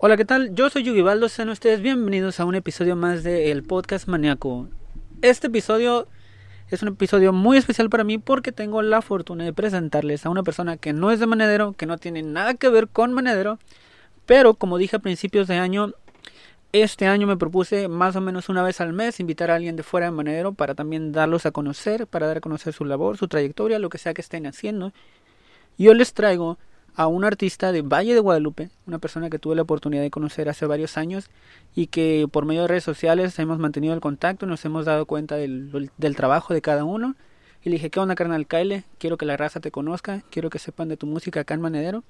Hola, ¿qué tal? Yo soy Yugibaldo, sean ustedes bienvenidos a un episodio más de El Podcast Maníaco. Este episodio es un episodio muy especial para mí porque tengo la fortuna de presentarles a una persona que no es de Manedero, que no tiene nada que ver con Manedero, pero como dije a principios de año, este año me propuse más o menos una vez al mes invitar a alguien de fuera de Manedero para también darlos a conocer, para dar a conocer su labor, su trayectoria, lo que sea que estén haciendo. Yo les traigo a un artista de Valle de Guadalupe, una persona que tuve la oportunidad de conocer hace varios años y que por medio de redes sociales hemos mantenido el contacto, nos hemos dado cuenta del, del trabajo de cada uno. Y le dije, ¿qué onda, carnal Kyle? Quiero que la raza te conozca, quiero que sepan de tu música acá en Manedero.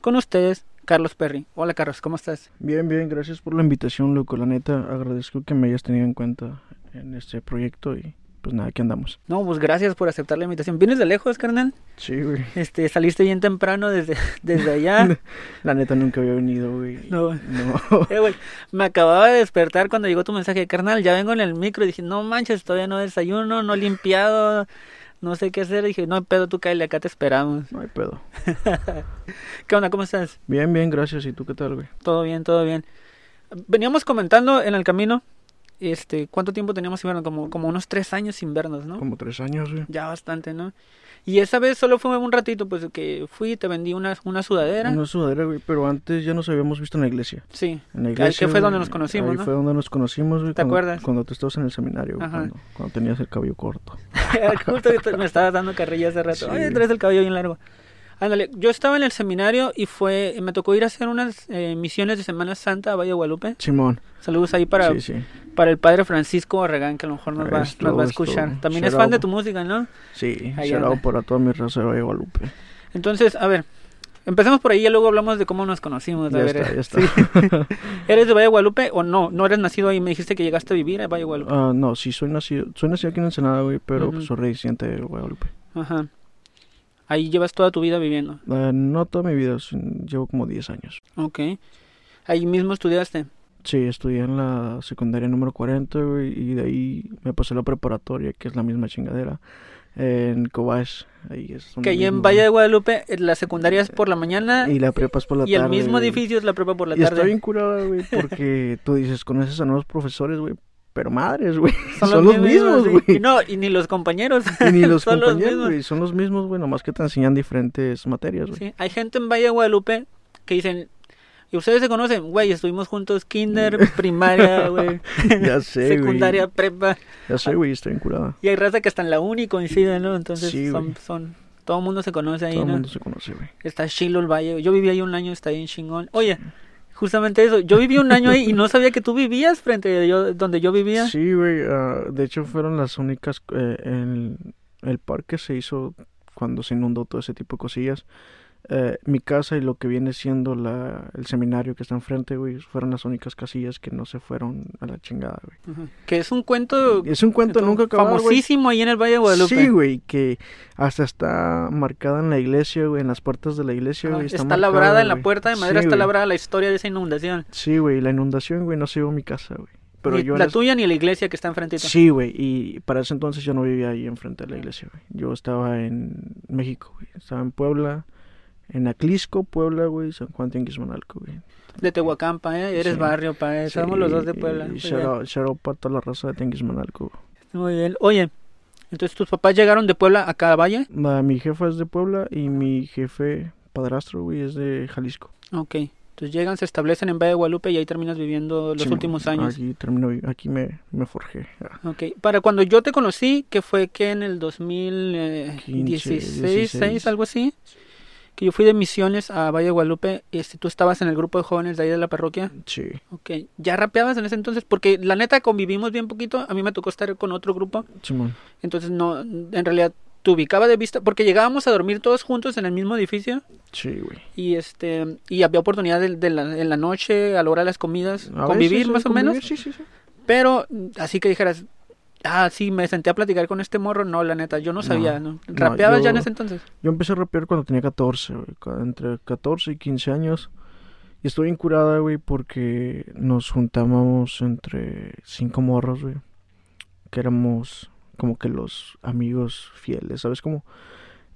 Con ustedes, Carlos Perry. Hola, Carlos, ¿cómo estás? Bien, bien, gracias por la invitación, loco. La neta, agradezco que me hayas tenido en cuenta en este proyecto y pues nada, aquí andamos. No, pues gracias por aceptar la invitación. ¿Vienes de lejos, carnal? Sí, güey. Este, saliste bien temprano desde, desde allá. la neta nunca había venido, güey. No. No. eh, güey, me acababa de despertar cuando llegó tu mensaje, carnal, ya vengo en el micro y dije, no manches, todavía no desayuno, no limpiado, no sé qué hacer. dije, no hay pedo, tú cállate, acá te esperamos. No hay pedo. ¿Qué onda, cómo estás? Bien, bien, gracias. ¿Y tú qué tal, güey? Todo bien, todo bien. Veníamos comentando en el camino este, ¿cuánto tiempo teníamos sin vernos? Como, como unos tres años sin vernos, ¿no? Como tres años, güey. Ya bastante, ¿no? Y esa vez solo fue un ratito, pues que fui y te vendí una, una sudadera. Una sudadera, güey, pero antes ya nos habíamos visto en la iglesia. Sí. En la iglesia. Que fue donde nos conocimos, ahí ¿no? fue donde nos conocimos, güey. ¿Te cuando, acuerdas? Cuando tú estabas en el seminario, güey, cuando, cuando, tenías el cabello corto. Justo me estabas dando carrilla hace rato. Sí. Oye, traes el cabello bien largo. Ándale, yo estaba en el seminario y fue, me tocó ir a hacer unas eh, misiones de Semana Santa a Valle de Guadalupe. Simón. Saludos ahí para, sí, sí. para el padre Francisco Barragán, que a lo mejor nos, va, nos va a escuchar. Esto. También es fan de tu música, ¿no? Sí, out para toda mi raza de Valle de Guadalupe. Entonces, a ver, empecemos por ahí y luego hablamos de cómo nos conocimos. A Ya ver, está, ya está. sí. ¿Eres de Valle de Guadalupe o no? ¿No eres nacido ahí? Me dijiste que llegaste a vivir a Valle de Guadalupe. Ah, no, sí, soy nacido, soy nacido aquí en Ensenada, güey, pero pues, soy residente de Guadalupe. Ajá. Ahí llevas toda tu vida viviendo. Ah, no toda mi vida, llevo como 10 años. Ok. Ahí mismo estudiaste. Sí, estudié en la secundaria número 40, güey, y de ahí me pasé a la preparatoria, que es la misma chingadera, en Cobach. Ahí es Que ahí en mismo, Valle de Guadalupe eh, la secundaria es por la mañana Y la prepa es por la y el tarde, mismo güey. edificio es la prepa por la Y está tarde. bien curada, güey, porque tú dices, conoces a nuevos profesores, güey, pero madres, güey, Son, son, los mismos, güey. Y no, y ni los compañeros. Y ni los Son compañeros, güey, son los mismos, güey, nomás que te enseñan diferentes materias, güey. Sí, Hay gente en Valle de Guadalupe que dicen, ¿y ustedes se conocen? Güey, estuvimos juntos kinder, primaria, güey, Ya sé, güey. secundaria, prepa. Ya sé, güey, está bien curada. Y hay raza que hasta en la uni coincide, ¿no? Entonces Sí, son, son, todo el mundo se conoce ahí, Todo el ¿no? mundo se conoce, güey. Está Chilo el Valle. Yo viví ahí un año, está ahí en Chingón. Oye, justamente eso. Yo viví un año ahí y no sabía que tú vivías frente a donde yo vivía. Sí, güey, ah, de hecho fueron las únicas, eh, el parque se hizo cuando se inundó todo ese tipo de cosillas. Eh, mi casa y lo que viene siendo la, el seminario que está enfrente, güey, fueron las únicas casillas que no se fueron a la chingada, güey. Ajá. Que es un cuento Es un cuento nunca acabado, güey. famosísimo ahí en el Valle de Guadalupe. Sí, güey, que hasta está marcada en la iglesia, güey, en las puertas de la iglesia, Ajá, güey. Está, marcada, labrada en la puerta de madera, Sí, está güey. labrada la historia de esa inundación. Sí, güey, la inundación, güey, no se llevó mi casa, güey. Pero ni yo la tuya ni la iglesia que está enfrentito. Sí, güey, y para ese entonces yo no vivía ahí enfrente de la iglesia, güey. Yo estaba en México, güey. Estaba en Puebla, en Aclisco, Puebla, güey, San Juan Tianguismanalco, güey. De Tehuacán, pa, ¿eh? Eres Sí. barrio, pa, ¿eh? Somos los dos de Puebla. Y out para toda la raza de Tianguismanalco. Muy bien. Oye, entonces tus papás llegaron de Puebla a Valle. Ma- Mi jefa es de Puebla y mi jefe padrastro, güey, es de Jalisco. Ok. Entonces llegan, se establecen en Valle de Guadalupe y ahí terminas viviendo los Sí, últimos años. Aquí termino, aquí me, me forjé. Ok. Para cuando yo te conocí, que fue que en el 2016, 16. 6, algo así, que yo fui de misiones a Valle de Guadalupe, este, tú estabas en el grupo de jóvenes de ahí de la parroquia. Sí. Ok. ¿Ya rapeabas en ese entonces? Porque la neta convivimos bien poquito. A mí me tocó estar con otro grupo. Simón. Entonces no, en realidad te ubicaba de vista, porque llegábamos a dormir todos juntos en el mismo edificio Sí, güey. y este y había oportunidad de, de la, en la noche, a la hora de las comidas, A convivir más o convivir, menos. Sí, sí, sí. Pero así que dijeras, ah, sí, me senté a platicar con este morro, no, la neta, yo no sabía, ¿no? no, ¿Rapeabas ya en ese entonces? Yo empecé a rapear cuando tenía 14, güey. Entre 14 y 15 años. Y estuve incurada, güey, porque nos juntábamos entre cinco morros, güey. Que éramos como que los amigos fieles, ¿sabes? Como...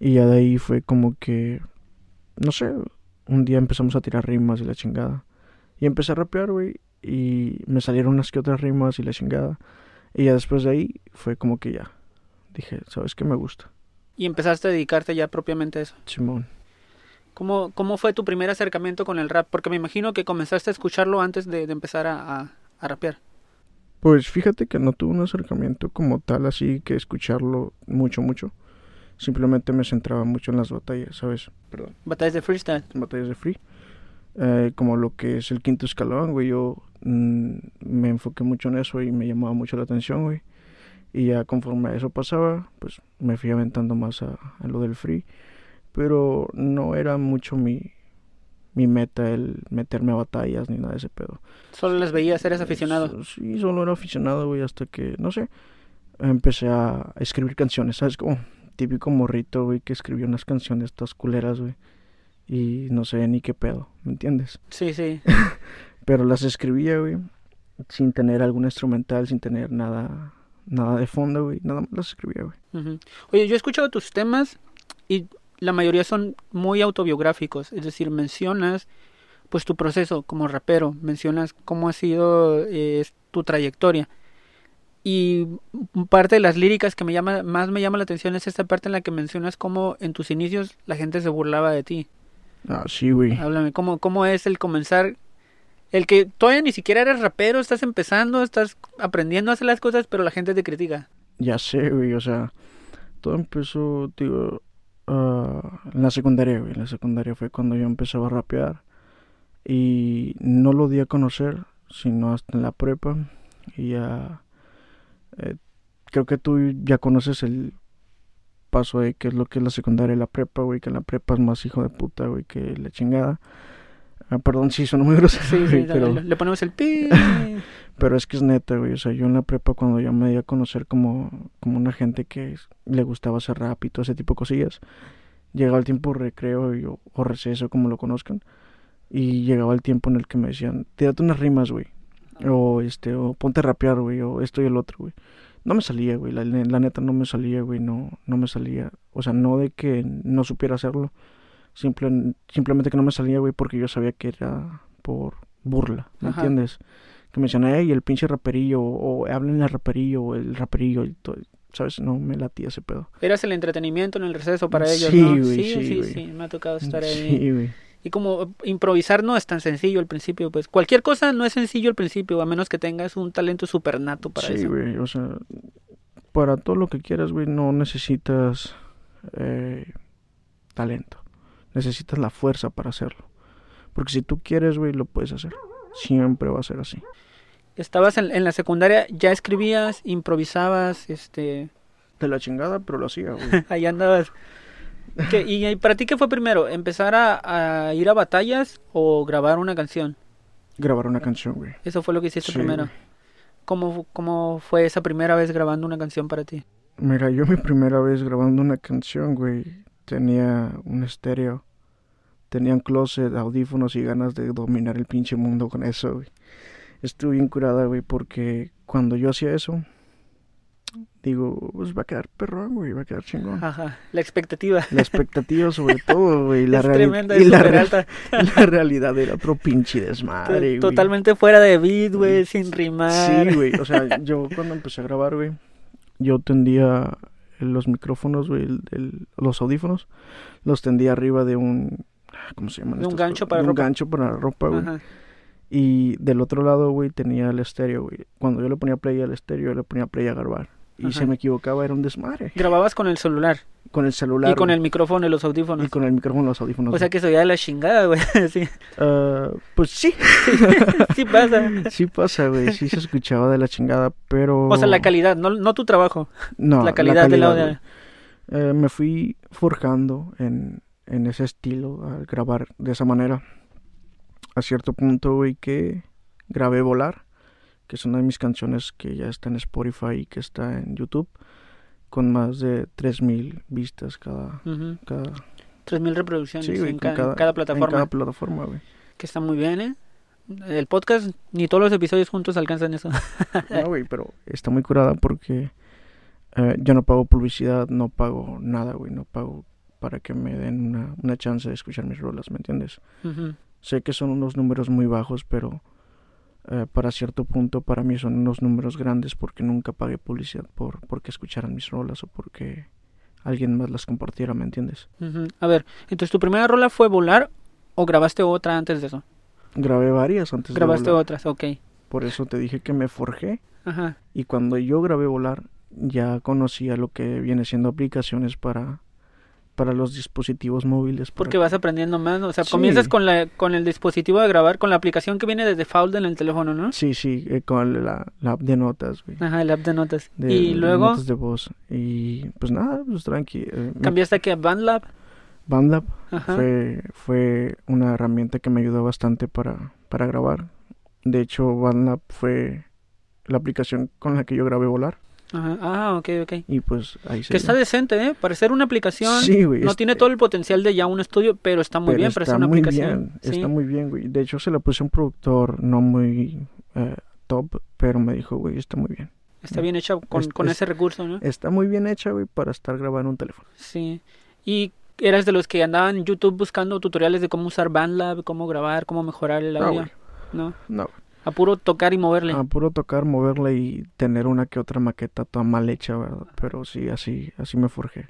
Y ya de ahí fue como que... No sé, un día empezamos a tirar rimas y la chingada. Y empecé a rapear, güey, y me salieron unas que otras rimas y la chingada. Y ya después de ahí fue como que ya. Dije, ¿sabes qué me gusta? Y empezaste a dedicarte ya propiamente a eso. Simón. ¿Cómo, cómo fue tu primer acercamiento con el rap? Porque me imagino que comenzaste a escucharlo antes de, de empezar a, a, a rapear. Pues fíjate que no tuve un acercamiento como tal, así que escucharlo mucho, mucho. Simplemente me centraba mucho en las batallas, ¿sabes? Perdón. Batallas de freestyle. Batallas de free. Eh, como lo que es el quinto escalón, güey. Yo mm, me enfoqué mucho en eso y me llamaba mucho la atención, güey. Y ya conforme a eso pasaba, pues me fui aventando más a, a lo del free. Pero no era mucho mi, mi meta el meterme a batallas ni nada de ese pedo. Solo las veías, eres aficionado. Sí, solo era aficionado, güey, hasta que, no sé, empecé a escribir canciones, ¿sabes? Como típico morrito, güey, que escribió unas canciones estas culeras, güey. Y no sabía ni qué pedo, ¿me entiendes? Sí, sí. Pero las escribía, güey, sin tener algún instrumental, sin tener nada, nada de fondo, güey. Nada más las escribía, güey. Oye, yo he escuchado tus temas y la mayoría son muy autobiográficos, es decir, mencionas pues tu proceso como rapero, mencionas cómo ha sido eh, tu trayectoria. Y parte de las líricas que me llama más me llama la atención es esta parte en la que mencionas cómo en tus inicios la gente se burlaba de ti. Ah, sí, güey. Háblame, ¿cómo, cómo es el comenzar? El que todavía ni siquiera eres rapero, estás empezando, estás aprendiendo a hacer las cosas, pero la gente te critica. Ya sé, güey, o sea, todo empezó, digo, ah, en la secundaria, güey. En la secundaria fue cuando yo empezaba a rapear. Y no lo di a conocer, sino hasta en la prepa. Y ya. eh, creo que tú ya conoces el paso de qué es lo que es la secundaria y la prepa, güey. Que en la prepa es más hijo de puta, güey, que la chingada. Ah, perdón, sí, son muy grosero, Sí, sí, pero. le, le ponemos el pi. Pero es que es neta, güey. O sea, yo en la prepa cuando yo me di a conocer como, como una gente que le gustaba hacer rap y todo ese tipo de cosillas, llegaba el tiempo recreo y- o, o receso, como lo conozcan, y llegaba el tiempo en el que me decían, tírate unas rimas, güey. O este, o ponte a rapear, güey, o esto y el otro, güey. No me salía, güey, la, la neta no me salía, güey, no, no me salía. O sea, no de que no supiera hacerlo, simple, simplemente que no me salía, güey, porque yo sabía que era por burla, ¿me Ajá. entiendes? Que me decían, hey, el pinche raperillo, o, hablen el raperillo, o el raperillo, y todo, ¿sabes? No me latía ese pedo. Eras el entretenimiento en el receso para ellos, Sí, ¿no? güey, sí, sí, güey. sí, me ha tocado estar ahí. Sí, güey. Y como improvisar no es tan sencillo al principio, pues cualquier cosa no es sencillo al principio, a menos que tengas un talento super nato para Sí, eso. güey, o sea, para todo lo que quieras, güey, no necesitas eh, talento. Necesitas la fuerza para hacerlo. Porque si tú quieres, güey, lo puedes hacer. Siempre va a ser así. Estabas en, en la secundaria, ya escribías, improvisabas, este, De la chingada, pero lo hacía, güey. ahí andabas. ¿Qué- ¿Y y para ti qué fue primero? ¿Empezar a, a ir a batallas o grabar una canción? Grabar una canción, güey. Eso fue lo que hiciste Sí, primero. güey. ¿Cómo, ¿Cómo fue esa primera vez grabando una canción para ti? Mira, yo mi primera vez grabando una canción, güey, tenía un estéreo, tenía un closet, audífonos y ganas de dominar el pinche mundo con eso, güey. Estuve bien curada, güey, porque cuando yo hacía eso, digo, pues va a quedar perrón, güey, va a quedar chingón. Ajá, la expectativa. La expectativa sobre todo, güey, la es tremenda y la, re- alta. la realidad era otro pinche desmadre, güey. Totalmente fuera de beat, güey, sin rimar. Sí, güey. O sea, yo cuando empecé a grabar, güey, yo tendía los micrófonos, güey, el- el- los audífonos, los tendía arriba de un. ¿Cómo se llaman? De un gancho para De ropa. Un gancho para ropa, güey. Ajá. Y del otro lado, güey, tenía el estéreo, güey. Cuando yo le ponía play al estéreo, yo le ponía play a grabar. Y Ajá. se me equivocaba, era un desmadre. Grababas con el celular Con el celular. y con el micrófono y los audífonos. y con el micrófono, los audífonos. O sea que se oía de la chingada, güey. sí, Ah, pues sí, sí pasa. sí pasa, güey. Sí se escuchaba de la chingada, pero. O sea, la calidad, no, no tu trabajo. No, la calidad del audio. Eh, me fui forjando en, en ese estilo al grabar de esa manera. A cierto punto, güey, que grabé Volar, que es una de mis canciones que ya está en Spotify y que está en YouTube, con más de 3.000 vistas cada... Ujú. cada 3.000 reproducciones sí, güey, en, ca- cada plataforma. En cada plataforma, güey. Que está muy bien, ¿eh? El podcast, ni todos los episodios juntos alcanzan eso. No, güey, pero está muy curada porque eh, yo no pago publicidad, no pago nada, güey, no pago para que me den una, una chance de escuchar mis rolas, ¿me entiendes? Sé que son unos números muy bajos, pero eh, para cierto punto para mí son unos números grandes porque nunca pagué publicidad por porque escucharan mis rolas o porque alguien más las compartiera, ¿me entiendes? A ver, entonces tu primera rola fue Volar o grabaste otra antes de eso? Grabé varias antes Grabaste de volar. otras, ok. Por eso te dije que me forjé Ajá. y cuando yo grabé volar ya conocía lo que viene siendo aplicaciones para para los dispositivos móviles. para Porque vas aprendiendo más, ¿no? O sea, Sí. comienzas con la con el dispositivo de grabar, con la aplicación que viene de default en el teléfono, ¿no? Sí, sí, eh, con la, la app de notas, güey. Ajá, el app de notas. de- y luego notas de voz. Y pues nada, pues tranqui. eh, me- cambiaste aquí a BandLab. BandLab Ajá. fue, fue una herramienta que me ayudó bastante para, para grabar. De hecho, BandLab fue la aplicación con la que yo grabé volar. Ajá. Ah, ok, ok. Y pues ahí se Que está decente, ¿eh? Para ser una aplicación. Sí, güey. no es- tiene todo el potencial de ya un estudio, pero está muy pero bien para ser una muy aplicación. bien, Sí. está muy bien, güey. De hecho, se la puse a un productor no muy eh, top, pero me dijo, güey, está muy bien. Está bien hecha con, Es- con es- ese recurso, ¿no? Está muy bien hecha, güey, para estar grabando un teléfono. Sí. Y eras de los que andaban en YouTube buscando tutoriales de cómo usar BandLab, cómo grabar, cómo mejorar el No, audio. güey. No, No, a puro tocar y moverle. A puro tocar, moverla y tener una que otra maqueta toda mal hecha, ¿verdad? Pero sí, así, así me forjé.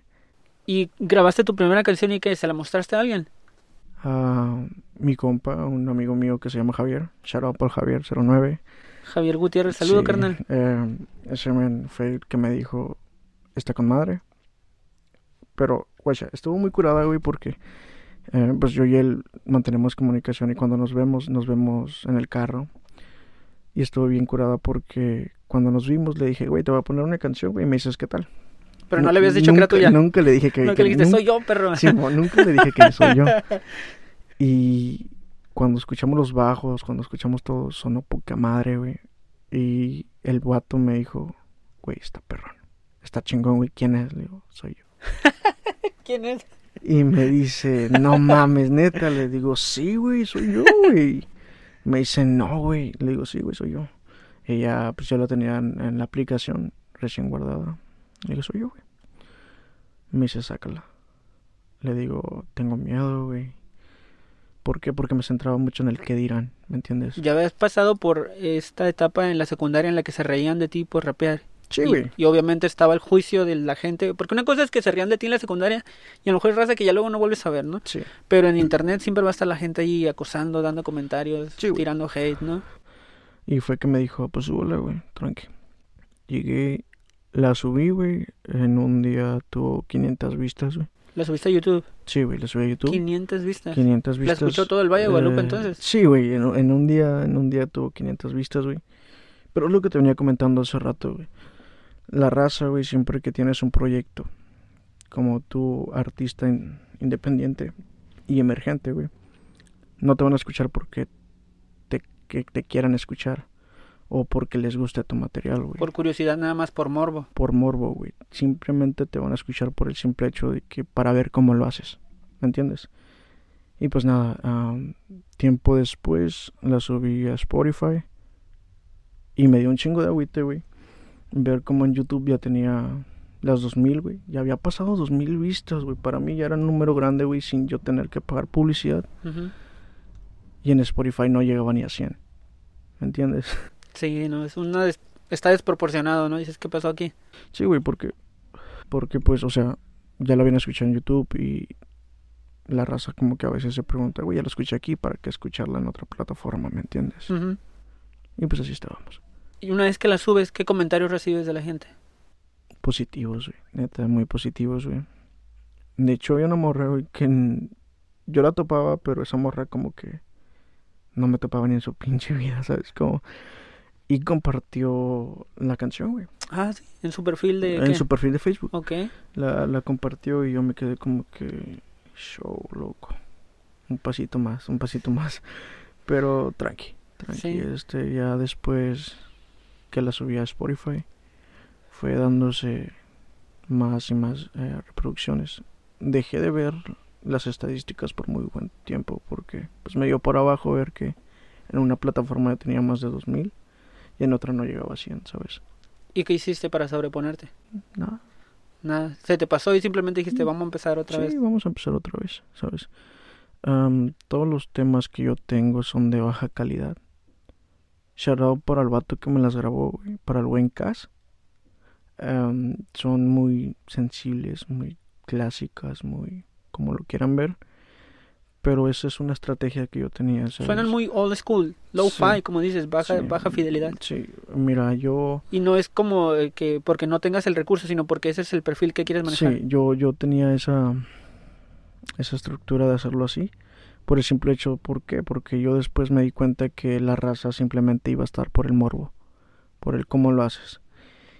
Y grabaste tu primera canción y que se la mostraste a alguien. Ah, mi compa, un amigo mío que se llama Javier, shout out por Javier 09. Javier Gutiérrez, saludo, Sí, carnal. eh, ese men fue el que me dijo, está con madre. Pero, guacha, estuvo muy curada, güey, porque eh, pues yo y él mantenemos comunicación y cuando nos vemos, nos vemos en el carro. Y estuvo bien curada porque cuando nos vimos le dije, güey, te voy a poner una canción, güey, y me dices, ¿qué tal? Pero no le habías dicho que era nunca- tuya. Nunca le dije que, No, que le dijiste, soy yo, perro. Sí, nunca le dije que soy yo. Y cuando escuchamos los bajos, cuando escuchamos todo, sonó poca madre, güey. Y el vato me dijo, güey, está perrón. Está chingón, güey. ¿Quién es? Le digo, soy yo. ¿Quién es? Y me dice, no mames, neta. Le digo, sí, güey, soy yo, güey. Me dice, no, güey. Le digo, sí, güey, soy yo. Ella, pues yo la tenía en, en la aplicación recién guardada. Le digo, soy yo, güey. Me dice, sácala. Le digo, tengo miedo, güey. ¿Por qué? Porque me centraba mucho en el qué dirán, ¿me entiendes? Ya habías pasado por esta etapa en la secundaria en la que se reían de ti por rapear. Sí, Y- güey. Y, obviamente estaba el juicio de la gente. Porque una cosa es que se rían de ti en la secundaria y a lo mejor es raza que ya luego no vuelves a ver, ¿no? Sí. Pero en internet siempre va a estar la gente ahí acosando, dando comentarios, Sí, tirando hate, ¿no? Y fue que me dijo, pues súbela, güey, tranqui. Llegué, la subí, güey. En un día tuvo 500 vistas, güey. La subiste a YouTube. Sí, güey, la subí a YouTube. 500 vistas. 500 ¿La vistas. escuchó todo el Valle de Guadalupe Eh, entonces? Sí, güey, en, en un día, en un día tuvo 500 vistas, güey. Pero es lo que te venía comentando hace rato, güey. La raza, güey, siempre que tienes un proyecto, como tú, artista in- independiente y emergente, güey, no te van a escuchar porque te, que te quieran escuchar o porque les guste tu material, güey Por curiosidad, nada más por morbo. por morbo, güey. Simplemente te van a escuchar por el simple hecho de que para ver cómo lo haces. ¿Me entiendes? Y pues nada, am, tiempo después la subí a Spotify y me dio un chingo de agüite, güey. Ver cómo en YouTube ya tenía las 2000, güey. Ya había pasado 2000 vistas, güey. Para mí ya era un número grande, güey, sin yo tener que pagar publicidad. Y en Spotify no llegaba ni a 100. ¿Me entiendes? Sí, no, es una des- está desproporcionado, ¿no? Dices, ¿qué pasó aquí? Sí, güey, porque, porque pues, o sea, ya lo habían escuchado en YouTube y la raza como que a veces se pregunta, güey, ya lo escuché aquí, ¿para qué escucharla en otra plataforma? ¿Me entiendes? Y pues así estábamos. Y una vez que la subes, ¿qué comentarios recibes de la gente? Positivos, güey, neta, muy positivos, güey. De hecho, había una morra, güey, que yo la topaba, pero esa morra como que no me topaba ni en su pinche vida, ¿sabes? Como... Y compartió la canción, güey, Ah, sí, en su perfil de... en ¿qué? su perfil de Facebook. Ok. La, la compartió y yo me quedé como que show, loco. Un pasito más, un pasito más. Pero tranqui, tranqui. Sí. Este, ya después que la subí a Spotify, fue dándose más y más eh, reproducciones. Dejé de ver las estadísticas por muy buen tiempo porque pues me dio por abajo ver que en una plataforma ya tenía más de 2000 y en otra no llegaba a 100, ¿sabes? ¿Y qué hiciste para sobreponerte? Nada. Nada. Se te pasó y simplemente dijiste, vamos a empezar otra sí, vez. vamos a empezar otra vez, ¿sabes? Am, todos los temas que yo tengo son de baja calidad. Shout out para el vato que me las grabó, güey, para el buen Cas. Am, son muy sensibles, muy clásicas, muy como lo quieran ver. Pero esa es una estrategia que yo tenía. ¿sabes? Suenan muy old school, low-fi, Sí. como dices, baja, Sí. baja fidelidad. Sí, mira, yo... Y no es como eh, que porque no tengas el recurso, sino porque ese es el perfil que quieres manejar. Sí, yo, yo tenía esa, esa estructura de hacerlo así. Por el simple hecho, ¿por qué? Porque yo después me di cuenta que la raza simplemente iba a estar por el morbo, por el cómo lo haces.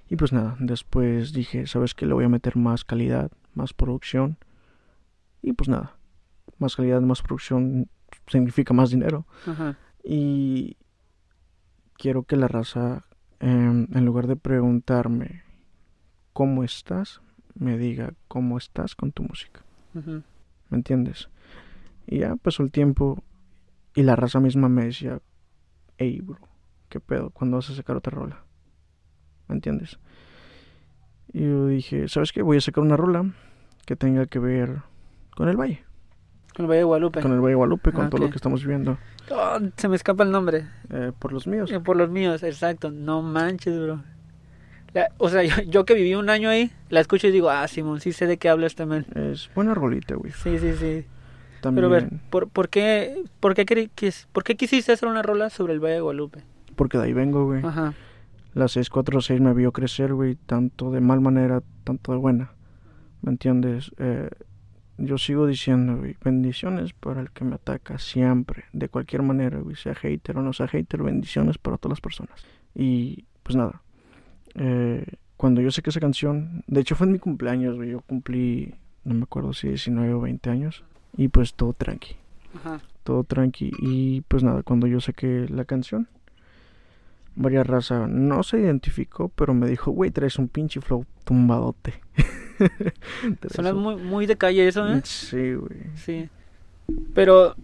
Y pues nada, después dije, ¿sabes qué? Le voy a meter más calidad, más producción. Y pues nada, más calidad, más producción significa más dinero. Ajá. Y quiero que la raza, em, en lugar de preguntarme cómo estás, me diga cómo estás con tu música. ¿Me entiendes? Y ya pasó el tiempo y la raza misma me decía, hey, bro, ¿qué pedo? ¿Cuándo vas a sacar otra rola? ¿Me entiendes? Y yo dije, ¿sabes qué? Voy a sacar una rola que tenga que ver con el valle, Con el Valle de Guadalupe. con el Valle de Guadalupe, con Ah, todo lo que estamos viviendo. Oh, se me escapa el nombre. Eh, por los míos. Eh, Por los míos, exacto. No manches, bro. La- o sea, yo, yo que viví un año ahí, la escucho y digo, ah, Simón, sí sé de qué hablas también. Es buena rolita, güey. Sí, sí, sí. También, Pero a ver, ¿por, por, qué, por, qué, queri- quis- ¿por qué quisiste hacer una rola sobre el Valle de Guadalupe? porque de ahí vengo, güey. Ajá. La 646 me vio crecer, güey, tanto de mal manera, tanto de buena. ¿Me entiendes? Eh, yo sigo diciendo, güey, bendiciones para el que me ataca siempre, de cualquier manera, güey, sea hater o no sea hater, bendiciones para todas las personas. Y pues nada, eh, cuando yo saqué esa canción, de hecho fue en mi cumpleaños, güey, yo cumplí, no me acuerdo si 19 o 20 años, y pues todo tranqui, Ajá. todo tranqui. Y pues nada, cuando yo saqué la canción, varias raza no se identificó, pero me dijo, güey, traes un pinche flow tumbadote. Suena un- muy, muy de calle eso, ¿eh? Sí, güey. Sí. Pero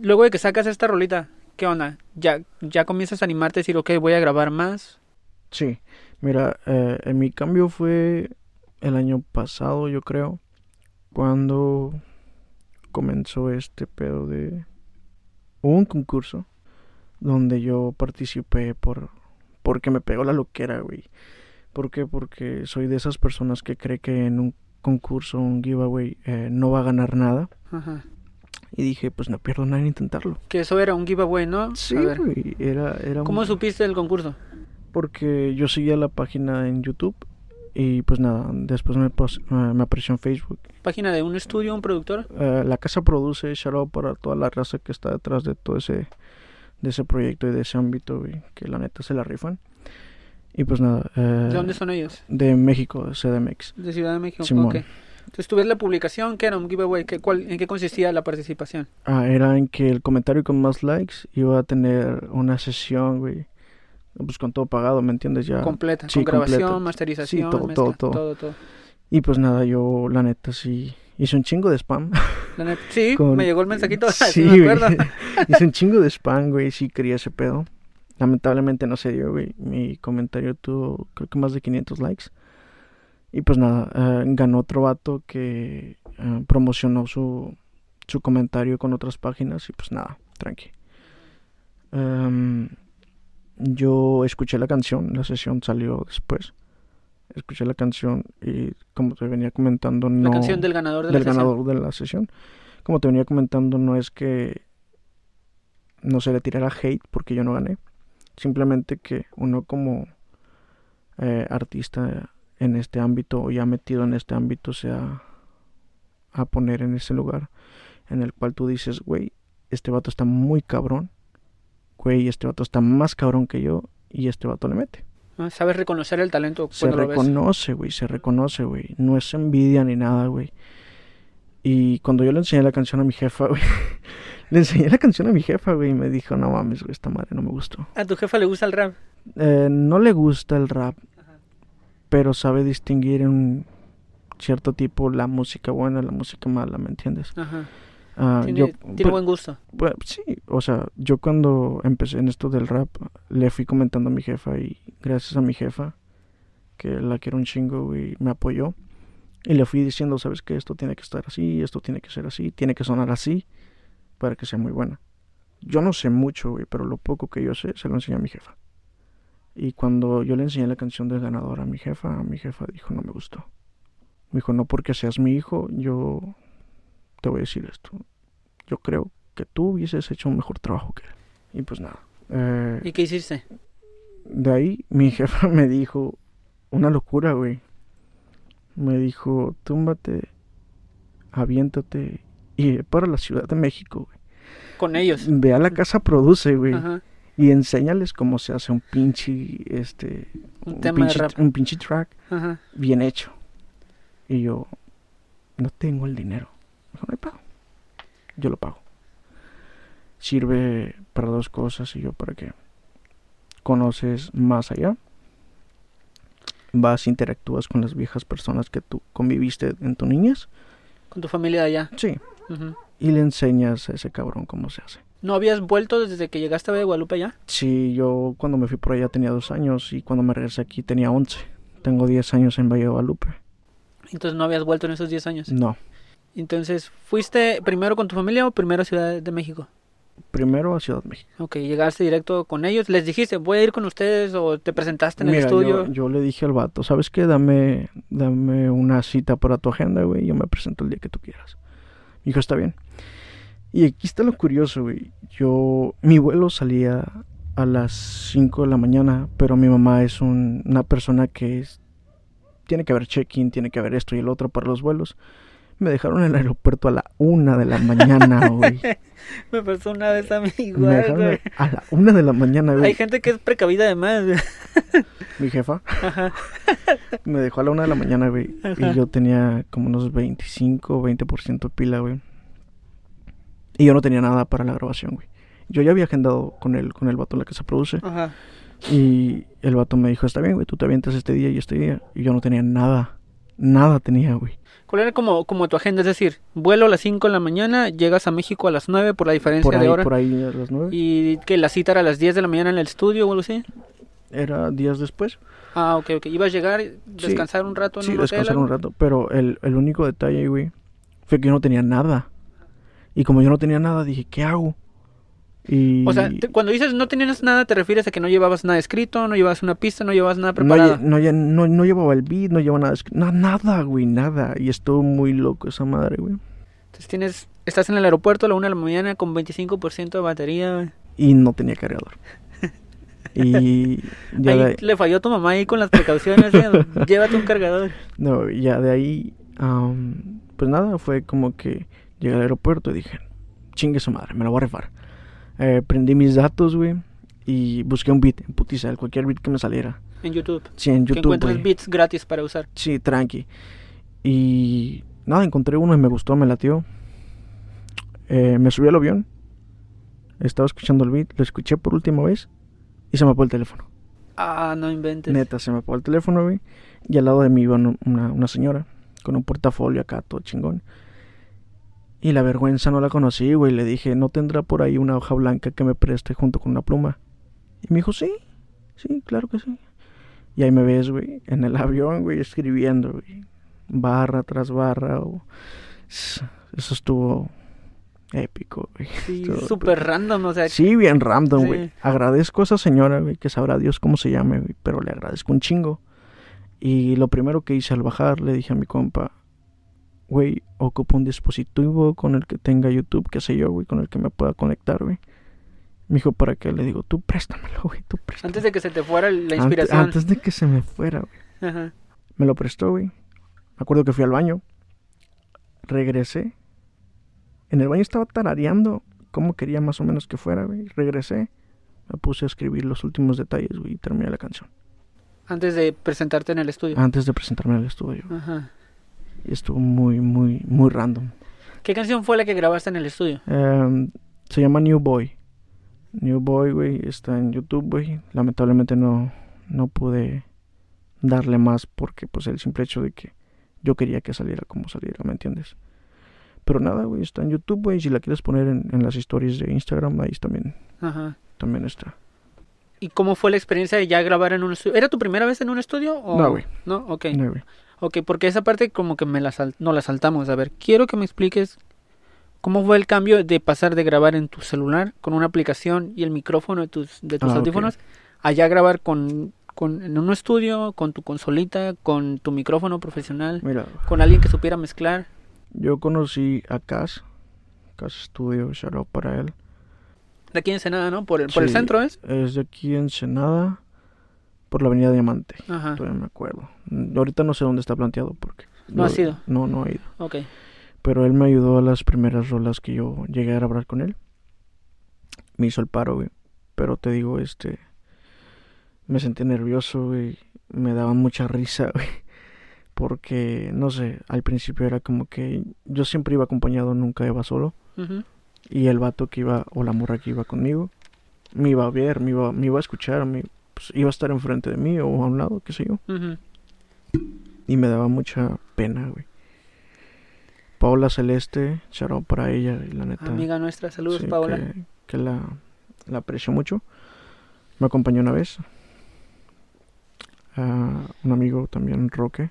luego de que sacas esta rolita, ¿qué onda? ¿Ya, ya comienzas a animarte a decir, ok, voy a grabar más? Sí, mira, eh, en mi cambio fue el año pasado, yo creo, cuando comenzó este pedo de hubo un concurso donde yo participé por porque me pegó la loquera, güey. ¿Por qué? Porque soy de esas personas que cree que en un concurso, un giveaway, eh, no va a ganar nada. Ajá. Y dije, pues no pierdo nada en intentarlo. Que eso era un giveaway, ¿no? Sí, güey, era, era ¿Cómo un- supiste del concurso? porque yo seguía la página en YouTube y pues nada, después me, me apareció en Facebook. ¿Página de un estudio, un productor? Eh, la casa produce shout out para toda la raza que está detrás de todo ese de ese proyecto y de ese ámbito, güey, que la neta se la rifan. Y pues nada, eh, ¿De dónde son ellos? de México, CDMX. De Ciudad de México. Simón. ok. Entonces tú ves la publicación, ¿qué era un giveaway? ¿Qué, cuál, ¿En qué consistía la participación? Ah, era en que el comentario con más likes iba a tener una sesión, güey, pues con todo pagado, ¿me entiendes? Ya. completa, sí, con grabación, completa. masterización, Sí, todo, mezcla, todo, todo. todo, todo. Y pues nada, yo la neta sí hice un chingo de spam. La neta- sí, Con- me llegó el mensajito, sí, me acuerdo. Hice un chingo de spam, güey. Sí quería ese pedo. Lamentablemente no se dio, güey. Mi comentario tuvo, creo que más de 500 likes. Y pues nada, eh, ganó otro vato que eh, promocionó su, su comentario con otras páginas. Y pues nada, tranqui. Em, yo escuché la canción, la sesión salió después. Escuché la canción y como te venía comentando, no La canción del ganador de del la sesión. ganador de la sesión. Como te venía comentando, no es que no se le tirara hate porque yo no gané. Simplemente que uno como eh, artista en este ámbito o ya metido en este ámbito se a, a poner en ese lugar en el cual tú dices, güey, este vato está muy cabrón. Güey, este vato está más cabrón que yo y este vato le mete. Ah, Sabes reconocer el talento Se cuando reconoce, güey, se reconoce, güey. No es envidia ni nada, güey. Y cuando yo le enseñé la canción a mi jefa, güey, le enseñé la canción a mi jefa, güey, y me dijo, no mames, güey, esta madre no me gustó. ¿A tu jefa le gusta el rap? Eh, no le gusta el rap, pero sabe distinguir un cierto tipo la música buena, la música mala, ¿me entiendes? Ajá. Ah, Tiene, yo, tiene pues, buen gusto. pues, sí, o sea, yo cuando empecé en esto del rap, le fui comentando a mi jefa y gracias a mi jefa, que la quiero un chingo, güey, me apoyó. Y le fui diciendo, ¿sabes qué? Esto tiene que estar así, esto tiene que ser así, tiene que sonar así. para que sea muy buena. Yo no sé mucho, güey, pero lo poco que yo sé se lo enseñé a mi jefa. Y cuando yo le enseñé la canción del ganador a mi jefa, mi jefa dijo, no me gustó. Me dijo, no porque seas mi hijo, yo te voy a decir esto. Yo creo que tú hubieses hecho un mejor trabajo que él. Y pues nada. eh, ¿Y qué hiciste? de ahí mi jefa me dijo, una locura, güey. Me dijo, túmbate, aviéntate y para la Ciudad de México, güey. Con ellos. Ve a la casa produce, güey. Ajá. Y enséñales cómo se hace un pinche, este... Un tema de pinche, rap. un pinche track Ajá. bien hecho. Y yo, no tengo el dinero. No hay pago. Yo lo pago. Sirve para dos cosas y yo para que conoces más allá. Vas, interactúas con las viejas personas que tú conviviste en tu niñez. Con tu familia de allá. Sí. Y le enseñas a ese cabrón cómo se hace. ¿No habías vuelto desde que llegaste a de Guadalupe allá? Sí, yo cuando me fui por allá tenía dos años y cuando me regresé aquí tenía once. Tengo diez años en Valle de Guadalupe. Entonces no habías vuelto en esos 10 años. No. Entonces, ¿fuiste primero con tu familia o primero a Ciudad de México? Primero a Ciudad de México. Ok, llegaste directo con ellos. ¿Les dijiste, voy a ir con ustedes o te presentaste en el Mira, estudio? Yo, yo le dije al vato, ¿sabes qué? Dame, dame una cita para tu agenda, güey. Yo me presento el día que tú quieras. Me dijo, está bien. Y aquí está lo curioso, güey. Yo, mi vuelo salía a las 5 de la mañana, pero mi mamá es un- una persona que es- tiene que haber check-in, tiene que haber esto y el otro para los vuelos. Me dejaron en el aeropuerto a la una de la mañana, güey. Me pasó una vez a mí Me igual, dejaron güey. a la una de la mañana, Hay güey. gente que es precavida además. Mi jefa. Ajá. Me dejó a la una de la mañana, güey. Ajá. Y yo tenía como unos 25, 20% pila, güey. Y yo no tenía nada para la grabación, güey. Yo ya había agendado con el, con el vato en la que se produce. Ajá. Y el vato me dijo, está bien, güey, tú te avientas este día y este día. Y yo no tenía nada. Nada tenía, güey. ¿Cuál era como, como tu agenda? Es decir, vuelo a las 5 de la mañana, llegas a México a las 9 por la diferencia Por ahí, de hora. por ahí a las nueve. Y que la cita era a las 10 de la mañana en el estudio o algo así. Era días después. Ah, ok, ok. Ibas a llegar, descansar un rato en Sí, un hotel. descansar algo? un rato. Pero el, el único detalle, güey, fue que yo no tenía nada. Y como yo no tenía nada, dije, ¿qué hago? Y... O sea, te- cuando dices no tenías nada, te refieres a que no llevabas nada escrito, no llevabas una pista, no llevabas nada preparado. no, lle- no, no llevaba el beat, no llevaba nada. escri- no, nada, güey, nada. Y estuvo muy loco esa madre, güey. Entonces tienes, estás en el aeropuerto a la 1 de la mañana con 25% de batería. güey. Y no tenía cargador. Y ya Ahí de, le falló a tu mamá ahí con las precauciones. Llévate un cargador. no, ya de ahí, am, pues nada, fue como que llegué al aeropuerto y dije, chingue su madre, me la voy a rifar. Eh, prendí mis datos, güey, y busqué un beat en putiza, cualquier beat que me saliera. En YouTube. Sí, en que YouTube, encuentras güey. beats gratis para usar. Sí, tranqui. Y nada, encontré uno y me gustó, me latió. Eh, me subí al avión. Estaba escuchando el beat, lo escuché por última vez y se me apagó el teléfono. Ah, no inventes. Neta, se me apagó el teléfono, güey. Y al lado de mí iba una- una señora con un portafolio acá, todo chingón. Y la vergüenza no la conocí, güey. Le dije, ¿no tendrá por ahí una hoja blanca que me preste junto con una pluma? Y me dijo, sí, sí, claro que sí. Y ahí me ves, güey, en el avión, güey, escribiendo, güey. Barra tras barra. Eso estuvo épico, güey. Sí, súper random, o sea, Sí, bien random, Sí. güey. Agradezco a esa señora, güey, que sabrá Dios cómo se llame, güey, pero le agradezco un chingo. Y lo primero que hice al bajar, le dije a mi compa, güey, ocupo un dispositivo con el que tenga YouTube, qué sé yo, güey, con el que me pueda conectar, güey. Me dijo, ¿para qué? Le digo, tú préstamelo, güey, tú préstamelo. antes de que se te fuera la inspiración. antes de que se me fuera, güey. Ajá. Me lo prestó, güey. Me acuerdo que fui al baño. Regresé. En el baño estaba tarareando cómo quería más o menos que fuera, güey. Regresé. Me puse a escribir los últimos detalles, güey, y terminé la canción. Antes de presentarte en el estudio. Antes de presentarme al estudio. Ajá. Y estuvo muy, muy, muy random. ¿Qué canción fue la que grabaste en el estudio? Em, se llama New Boy. New Boy, güey, está en YouTube, güey. Lamentablemente no, no pude darle más porque, pues, el simple hecho de que yo quería que saliera como saliera, ¿me entiendes? Pero nada, güey, está en YouTube, güey. Si la quieres poner en, en las historias de Instagram, ahí también, Ajá. también está. ¿Y cómo fue la experiencia de ya grabar en un estudio? ¿Era tu primera vez en un estudio? O... No, güey. No, ok. No, güey. Ok, porque esa parte como que me la sal... no la saltamos. A ver, quiero que me expliques ¿Cómo fue el cambio de pasar de grabar en tu celular con una aplicación y el micrófono de tus, de tus Ah, audífonos a ya grabar con, con, en un estudio, con tu consolita, con tu micrófono profesional, Mira, con alguien que supiera mezclar? yo conocí a Cas, Cas Studio, shout out para él. De aquí en Ensenada, ¿no? Por el, por el Sí. centro, ¿es? Es de aquí en Senada, por la avenida Diamante. Ajá. Todavía me acuerdo. Ahorita no sé dónde está planteado porque... ¿No has ido? No, no he ido. Ok. Pero él me ayudó a las primeras rolas que yo llegué a grabar con él. Me hizo el paro, güey. Pero te digo, este... Me sentí nervioso, güey. Me daba mucha risa, güey. Porque, no sé, al principio era como que yo siempre iba acompañado, nunca iba solo. Ujú. Y el vato que iba, o la morra que iba conmigo, me iba a ver, me iba, me iba a escuchar, me, pues, iba a estar enfrente de mí o a un lado, qué sé yo. Y me daba mucha pena, güey. Paula Celeste, out para ella, y la neta. Amiga nuestra, saludos, sí, Paola. Que, que la, la aprecio mucho. Me acompañó una vez. Ah, un amigo también, Roque,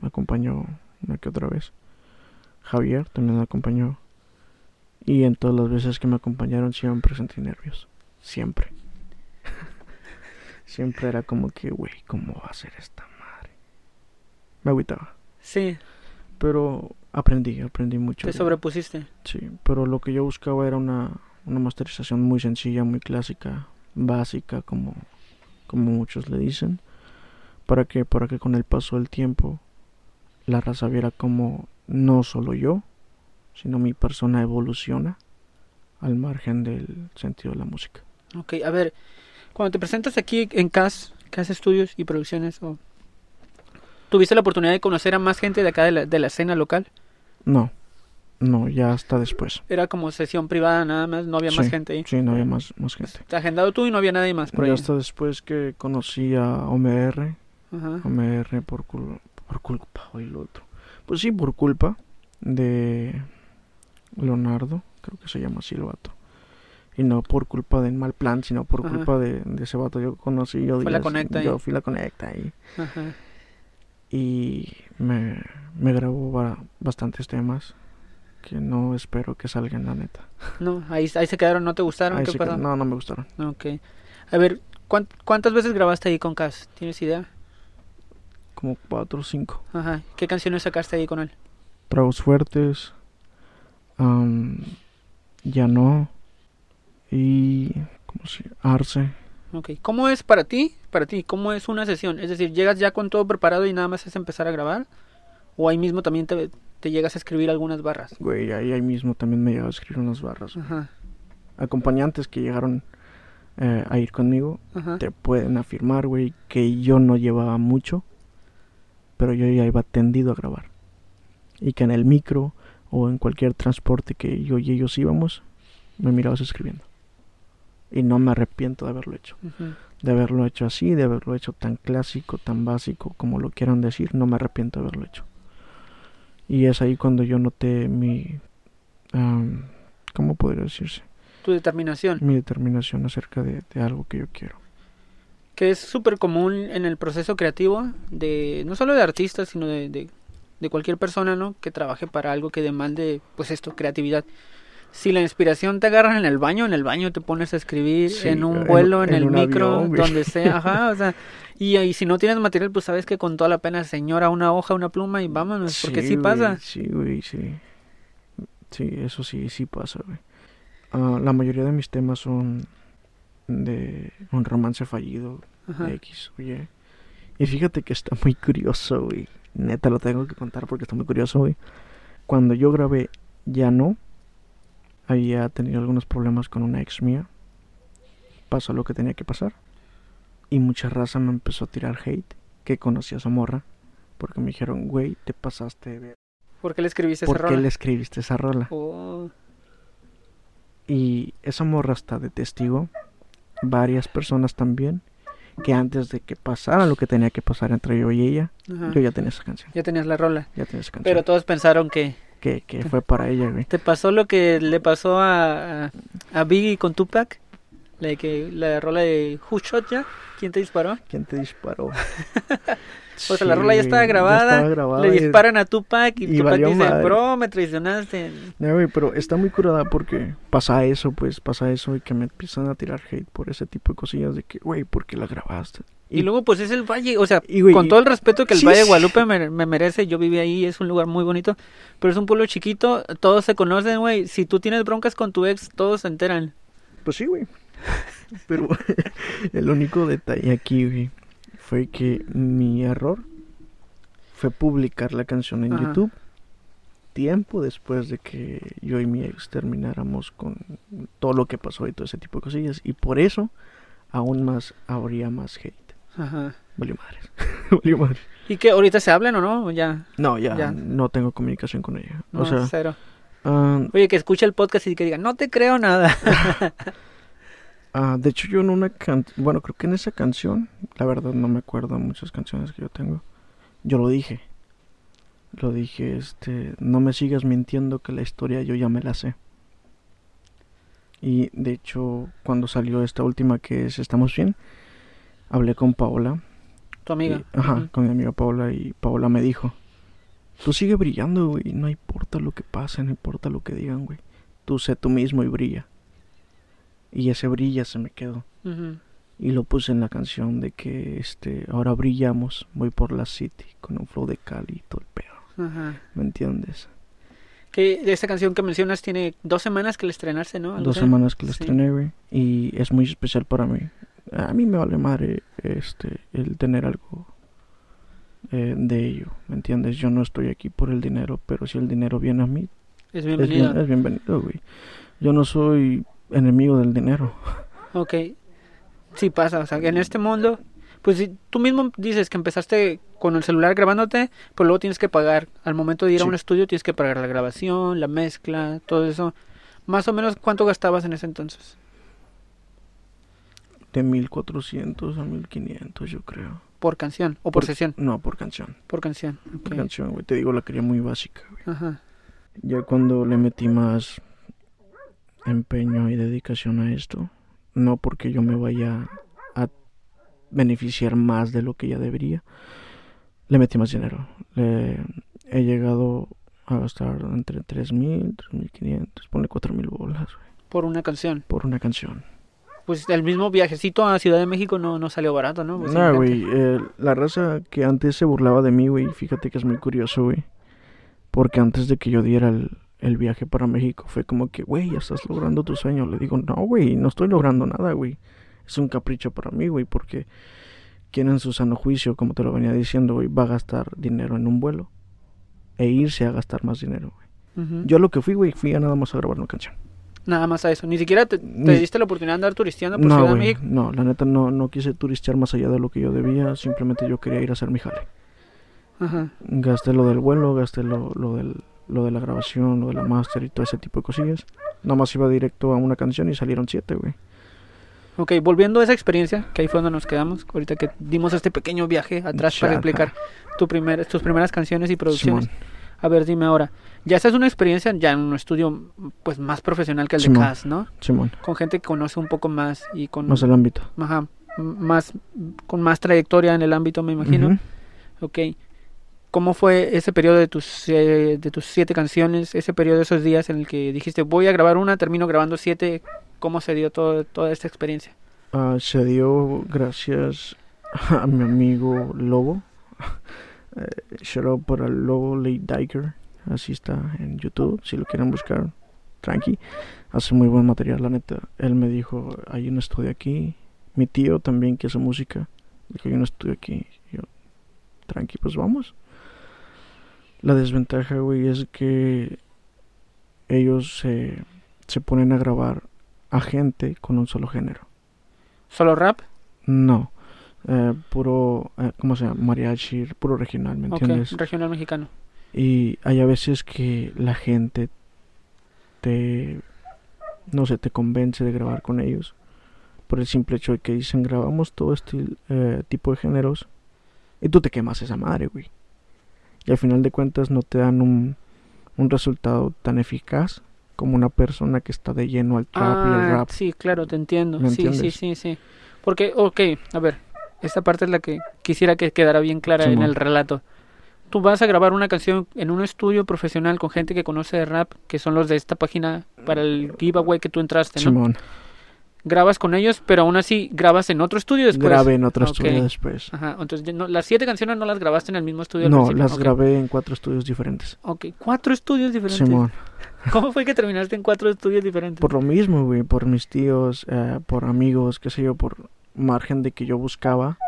me acompañó una que otra vez. Javier también me acompañó. Y en todas las veces que me acompañaron siempre sentí nervios. Siempre. siempre era como que, güey, ¿cómo va a ser esta madre? Me agüitaba. Sí, Pero aprendí, aprendí mucho. te sobrepusiste. Sí, pero lo que yo buscaba era una, una masterización muy sencilla, muy clásica, básica, como, como muchos le dicen. ¿Para que Para que con el paso del tiempo la raza viera como no solo yo, sino mi persona evoluciona al margen del sentido de la música. Ok, a ver, cuando te presentas aquí en CAS, CAS Estudios y Producciones, ¿tuviste la oportunidad de conocer a más gente de acá de la, de la escena local? No, no, ya hasta después. Era como sesión privada nada más, no había más gente ahí. Sí, no había más, más gente. Te agendado tú y no había nadie más por Ya ahí. hasta después que conocí a OMR, Ajá. OMR por, cul- por culpa y lo otro. Pues sí, por culpa de Leonardo, creo que se llama así el vato. Y no por culpa del mal plan, sino por Ajá. culpa de, de ese vato. Yo conocí, yo, Fue la conecta ahí. yo fui la conecta ahí. Ajá. Y me, me grabó ba- bastantes temas que no espero que salgan, la neta. No, ahí, ahí se quedaron, ¿no te gustaron? Ahí ¿Qué pasó? no, no me gustaron. Ok. A ver, ¿cuán- ¿cuántas veces grabaste ahí con CAS? ¿Tienes idea? Como cuatro o cinco. Ajá. ¿Qué canciones sacaste ahí con él? Tragos fuertes. am, ya no. Y. ¿Cómo se Arce. Ok. ¿Cómo es para ti? Para ti, ¿cómo es una sesión? Es decir, ¿llegas ya con todo preparado y nada más es empezar a grabar? ¿O ahí mismo también te, te llegas a escribir algunas barras? Güey, ahí, ahí mismo también me llegaba a escribir unas barras. Ajá. Acompañantes que llegaron eh, a ir conmigo Ajá. te pueden afirmar, güey, que yo no llevaba mucho, pero yo ya iba tendido a grabar. Y que en el micro o en cualquier transporte que yo y ellos íbamos, me mirabas escribiendo. Y no me arrepiento de haberlo hecho. De haberlo hecho así, de haberlo hecho tan clásico, tan básico, como lo quieran decir, no me arrepiento de haberlo hecho. Y es ahí cuando yo noté mi... ¿Cómo podría decirse? Tu determinación. Mi determinación acerca de, de algo que yo quiero. que es súper común en el proceso creativo de no solo de artistas sino de, de, de cualquier persona no que trabaje para algo que demande pues esto creatividad si la inspiración te agarra en el baño en el baño te pones a escribir Sí, en un vuelo en, en el micro avión, donde sea ajá o sea y, y si no tienes material pues sabes que con toda la pena señora una hoja una pluma y vámonos porque sí, güey, pasa Sí, güey, sí. Sí, eso sí, sí pasa, güey. Ah, la mayoría de mis temas son de un romance fallido, Ajá. X, oye. Y fíjate que está muy curioso, güey. Neta, lo tengo que contar porque está muy curioso, güey. Cuando yo grabé Ya No, había tenido algunos problemas con una ex mía. Pasó lo que tenía que pasar. Y mucha raza me empezó a tirar hate que conocía a esa morra. Porque me dijeron, güey, te pasaste de ver. ¿por qué le escribiste esa ¿Por qué rola? le escribiste esa rola? Oh, Y esa morra está de testigo. Varias personas también. Que antes de que pasara lo que tenía que pasar entre yo y ella, ajá. yo ya tenía esa canción. ya tenías la rola Ya tenía esa canción. pero todos pensaron que que, que fue para ella, güey. ¿Te pasó lo que le pasó a, a, Biggie con Tupac? La, que, la rola de Who Shot Ya? ¿Quién te disparó? ¿Quién te disparó? O sea, la rola ya estaba grabada, le disparan a Tupac y, Tupac dice, bro, me traicionaste. No, güey, pero está muy curada porque pasa eso, pues, pasa eso y que me empiezan a tirar hate por ese tipo de cosillas de que, güey, ¿por qué la grabaste? Y, luego, pues, es el Valle, o sea, con todo el respeto que el Valle de Guadalupe me, merece, yo viví ahí, es un lugar muy bonito, pero es un pueblo chiquito, todos se conocen, güey, si tú tienes broncas con tu ex, todos se enteran. Pues sí, güey. Pero el único detalle aquí, güey, fue que mi error fue publicar la canción en YouTube tiempo después de que yo y mi ex termináramos con todo lo que pasó y todo ese tipo de cosillas. Y por eso aún más habría más hate. Ajá. Valió madres. Valió madres. ¿Y que ahorita se hablan o no? Ya. No, ya, no tengo comunicación con ella. o sea, cero. Ah, Oye, que escuche el podcast y que diga, no te creo nada. Ah, de hecho, yo en una canción, bueno, creo que en esa canción, la verdad no me acuerdo muchas canciones que yo tengo. Yo lo dije. Lo dije, este, no me sigas mintiendo que la historia yo ya me la sé. Y de hecho, cuando salió esta última que es Estamos bien, hablé con Paola. ¿Tu amiga? ajá, con mi amiga Paola y Paola me dijo, tú sigue brillando, güey, no importa lo que pase, no importa lo que digan, güey. Tú sé tú mismo y brilla. Y ese brilla se me quedó. Y lo puse en la canción de que este ahora brillamos, voy por la city con un flow de Cali y todo el pedo. ¿Me entiendes? Que esta canción que mencionas tiene dos semanas que le estrenarse, ¿no? Dos semanas que le estrené, güey. Y es muy especial para mí. A mí me vale madre este el tener algo eh, de ello, ¿me entiendes? Yo no estoy aquí por el dinero, pero si el dinero viene a mí, es bienvenido. es bienvenido, güey. Yo no soy enemigo del dinero. Ok. Sí pasa, o sea, que en este mundo, pues si tú mismo dices que empezaste con el celular grabándote, pues luego tienes que pagar. Al momento de ir a un estudio tienes que pagar la grabación, la mezcla, todo eso. Más o menos, ¿cuánto gastabas en ese entonces? De 1400 a 1500, yo creo. ¿Por canción o por, sesión? No, por canción. Por canción. Por canción, güey. Te digo, la quería muy básica, güey. Ajá. Ya cuando le metí más empeño y dedicación a esto. No porque yo me vaya a beneficiar más de lo que ya debería. Le metí más dinero. Le he llegado a gastar entre 3.000, 3.500, ponle 4.000 bolas. Por una canción. Por una canción. Pues el mismo viajecito a Ciudad de México no, no salió barato, ¿no? Pues no, güey. Eh, la raza que antes se burlaba de mí, güey, fíjate que es muy curioso, güey. Porque antes de que yo diera el, el viaje para México fue como que, güey, ya estás logrando tu sueño. Le digo, no, güey, no estoy logrando nada, güey. Es un capricho para mí, güey, porque quien en su sano juicio, como te lo venía diciendo, güey, va a gastar dinero en un vuelo e irse a gastar más dinero, güey. Yo lo que fui, güey, fui a nada más a grabar una canción. Nada más a eso. Ni siquiera te, diste la oportunidad de andar turisteando por Ciudad de México. No, la neta no, no quise turistear más allá de lo que yo debía. Simplemente yo quería ir a hacer mi jale. Ajá. Gasté lo del vuelo, gasté lo, lo del lo de la grabación, lo de la master y todo ese tipo de cosillas. Nomás iba directo a una canción y salieron siete, güey. Ok, volviendo a esa experiencia, que ahí fue donde nos quedamos, ahorita que dimos este pequeño viaje atrás para explicar tu primer, tus primeras canciones y producciones. A ver, dime ahora, ya esta es una experiencia ya en un estudio pues más profesional que el de Cass, ¿no? Simón. Con gente que conoce un poco más y con... Más el ámbito. Ajá, más, con más trayectoria en el ámbito, me imagino. Ok. ¿Cómo fue ese periodo de tus, eh, de tus siete canciones, ese periodo de esos días en el que dijiste voy a grabar una, termino grabando siete? ¿Cómo se dio todo, toda esta experiencia? Ah, se dio gracias a mi amigo Lobo. eh, shout out para Lobo Late Diker. Así está en YouTube, si lo quieren buscar. Tranqui. Hace muy buen material, la neta. Él me dijo, hay un estudio aquí. Mi tío también que hace música. Dijo, hay un estudio aquí. yo, tranqui, pues vamos. La desventaja, güey, es que ellos se, se ponen a grabar a gente con un solo género. ¿Solo rap? No. Eh, puro, eh, ¿cómo se llama? Mariachi, puro regional, ¿me entiendes? regional mexicano. Y hay a veces que la gente te, no sé, te convence de grabar con ellos. Por el simple hecho de que dicen, grabamos todo este eh, tipo de géneros. Y tú te quemas esa madre, güey y al final de cuentas no te dan un, un resultado tan eficaz como una persona que está de lleno al trap y al ah, rap. Sí, claro, te entiendo. Sí, sí, sí, sí. Porque, ok, a ver, Esta parte es la que quisiera que quedara bien clara en el relato. Tú vas a grabar una canción en un estudio profesional con gente que conoce de rap, que son los de esta página para el giveaway que tú entraste, ¿no? Simón, Grabas con ellos, pero aún así grabas en otro estudio después. grabé en otro Ok. estudio después. Ajá, entonces no- las siete canciones no las grabaste en el mismo estudio. No, las Ok. grabé en cuatro estudios diferentes. Ok, cuatro estudios diferentes. Simón, ¿Cómo fue que terminaste en cuatro estudios diferentes? por lo mismo, güey, por mis tíos, eh, por amigos, qué sé yo, por margen de que yo buscaba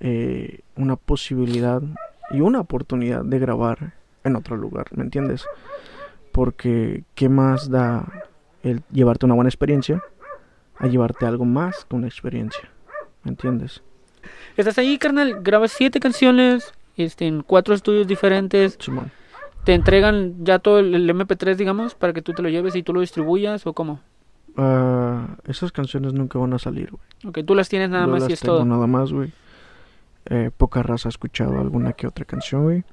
eh, una posibilidad y una oportunidad de grabar en otro lugar, ¿me entiendes? Porque, ¿qué más da el llevarte una buena experiencia a llevarte algo más que una experiencia? ¿Me entiendes? Estás ahí, carnal, grabas siete canciones este, en cuatro estudios diferentes. Simón. ¿Te entregan ya todo el el MP3, digamos, para que tú te lo lleves y tú lo distribuyas o cómo? Ah, esas canciones nunca van a salir, güey. Ok, tú las tienes nada Yo más las y es tengo todo. nada más, güey. Eh, poca raza ha escuchado alguna que otra canción, güey.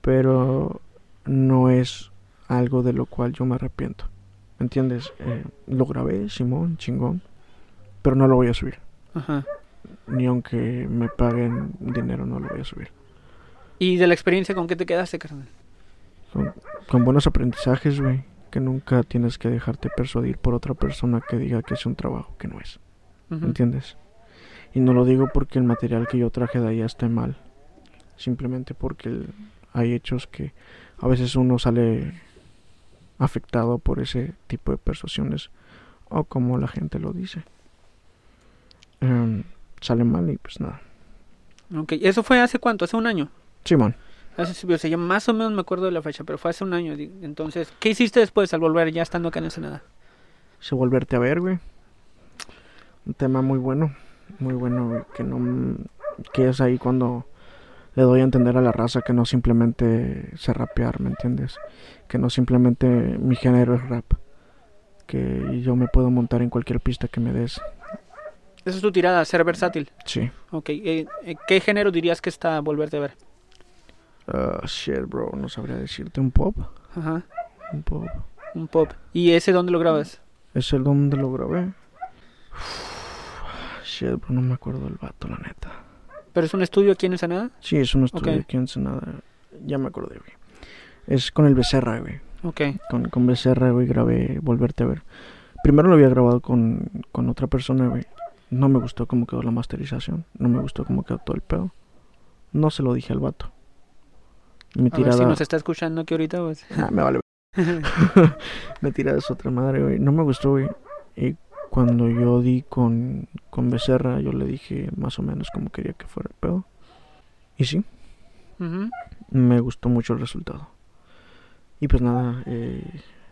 Pero no es algo de lo cual yo me arrepiento. ¿Me entiendes? Eh, lo grabé, Simón, chingón. Pero no lo voy a subir. Ajá. Ni aunque me paguen dinero, no lo voy a subir. ¿Y de la experiencia con qué te quedaste, carnal? Con, con buenos aprendizajes, güey. Que nunca tienes que dejarte persuadir por otra persona que diga que es un trabajo que no es. Ujú. ¿Entiendes? Y no lo digo porque el material que yo traje de allá esté mal. Simplemente porque el- hay hechos que a veces uno sale afectado por ese tipo de persuasiones. O como la gente lo dice. Em, sale mal y pues nada. Ok, ¿eso fue hace cuánto? ¿Hace un año? Simón. Hace, o sea, yo más o menos me acuerdo de la fecha, pero fue hace un año. Entonces, ¿qué hiciste después al volver ya estando acá en Ensenada? Se volverte a ver, güey. Un tema muy bueno. Muy bueno, güey. Que no. Que es ahí cuando le doy a entender a la raza que no simplemente sé rapear, ¿me entiendes? Que no simplemente mi género es rap. Que yo me puedo montar en cualquier pista que me des. Esa es tu tirada, ser versátil. Sí. Ok, eh, eh, ¿qué género dirías que está volverte a ver? Ah, shit, bro. No sabría decirte. ¿Un pop? Ajá, Un pop. un pop. ¿Y ese dónde lo grabas? ¿Es el donde lo grabé? Shit, bro. No me acuerdo del vato, la neta. ¿Pero es un estudio aquí en Ensenada? Sí, es un estudio aquí en Ensenada. Ya me acordé, güey. Es con el Becerra, güey. Ok, Con, con Becerra, güey, grabé Volverte a ver. Primero lo había grabado con, con otra persona, güey. No me gustó cómo quedó la masterización. No me gustó cómo quedó todo el pedo. No se lo dije al vato. Mi a ver tirada... si nos está escuchando aquí ahorita, pues. Ah, me vale. me tirada es otra madre, güey. No me gustó, güey. Y cuando yo di con, con Becerra, yo le dije más o menos cómo quería que fuera el pedo. Y sí, me gustó mucho el resultado. Y pues nada, eh,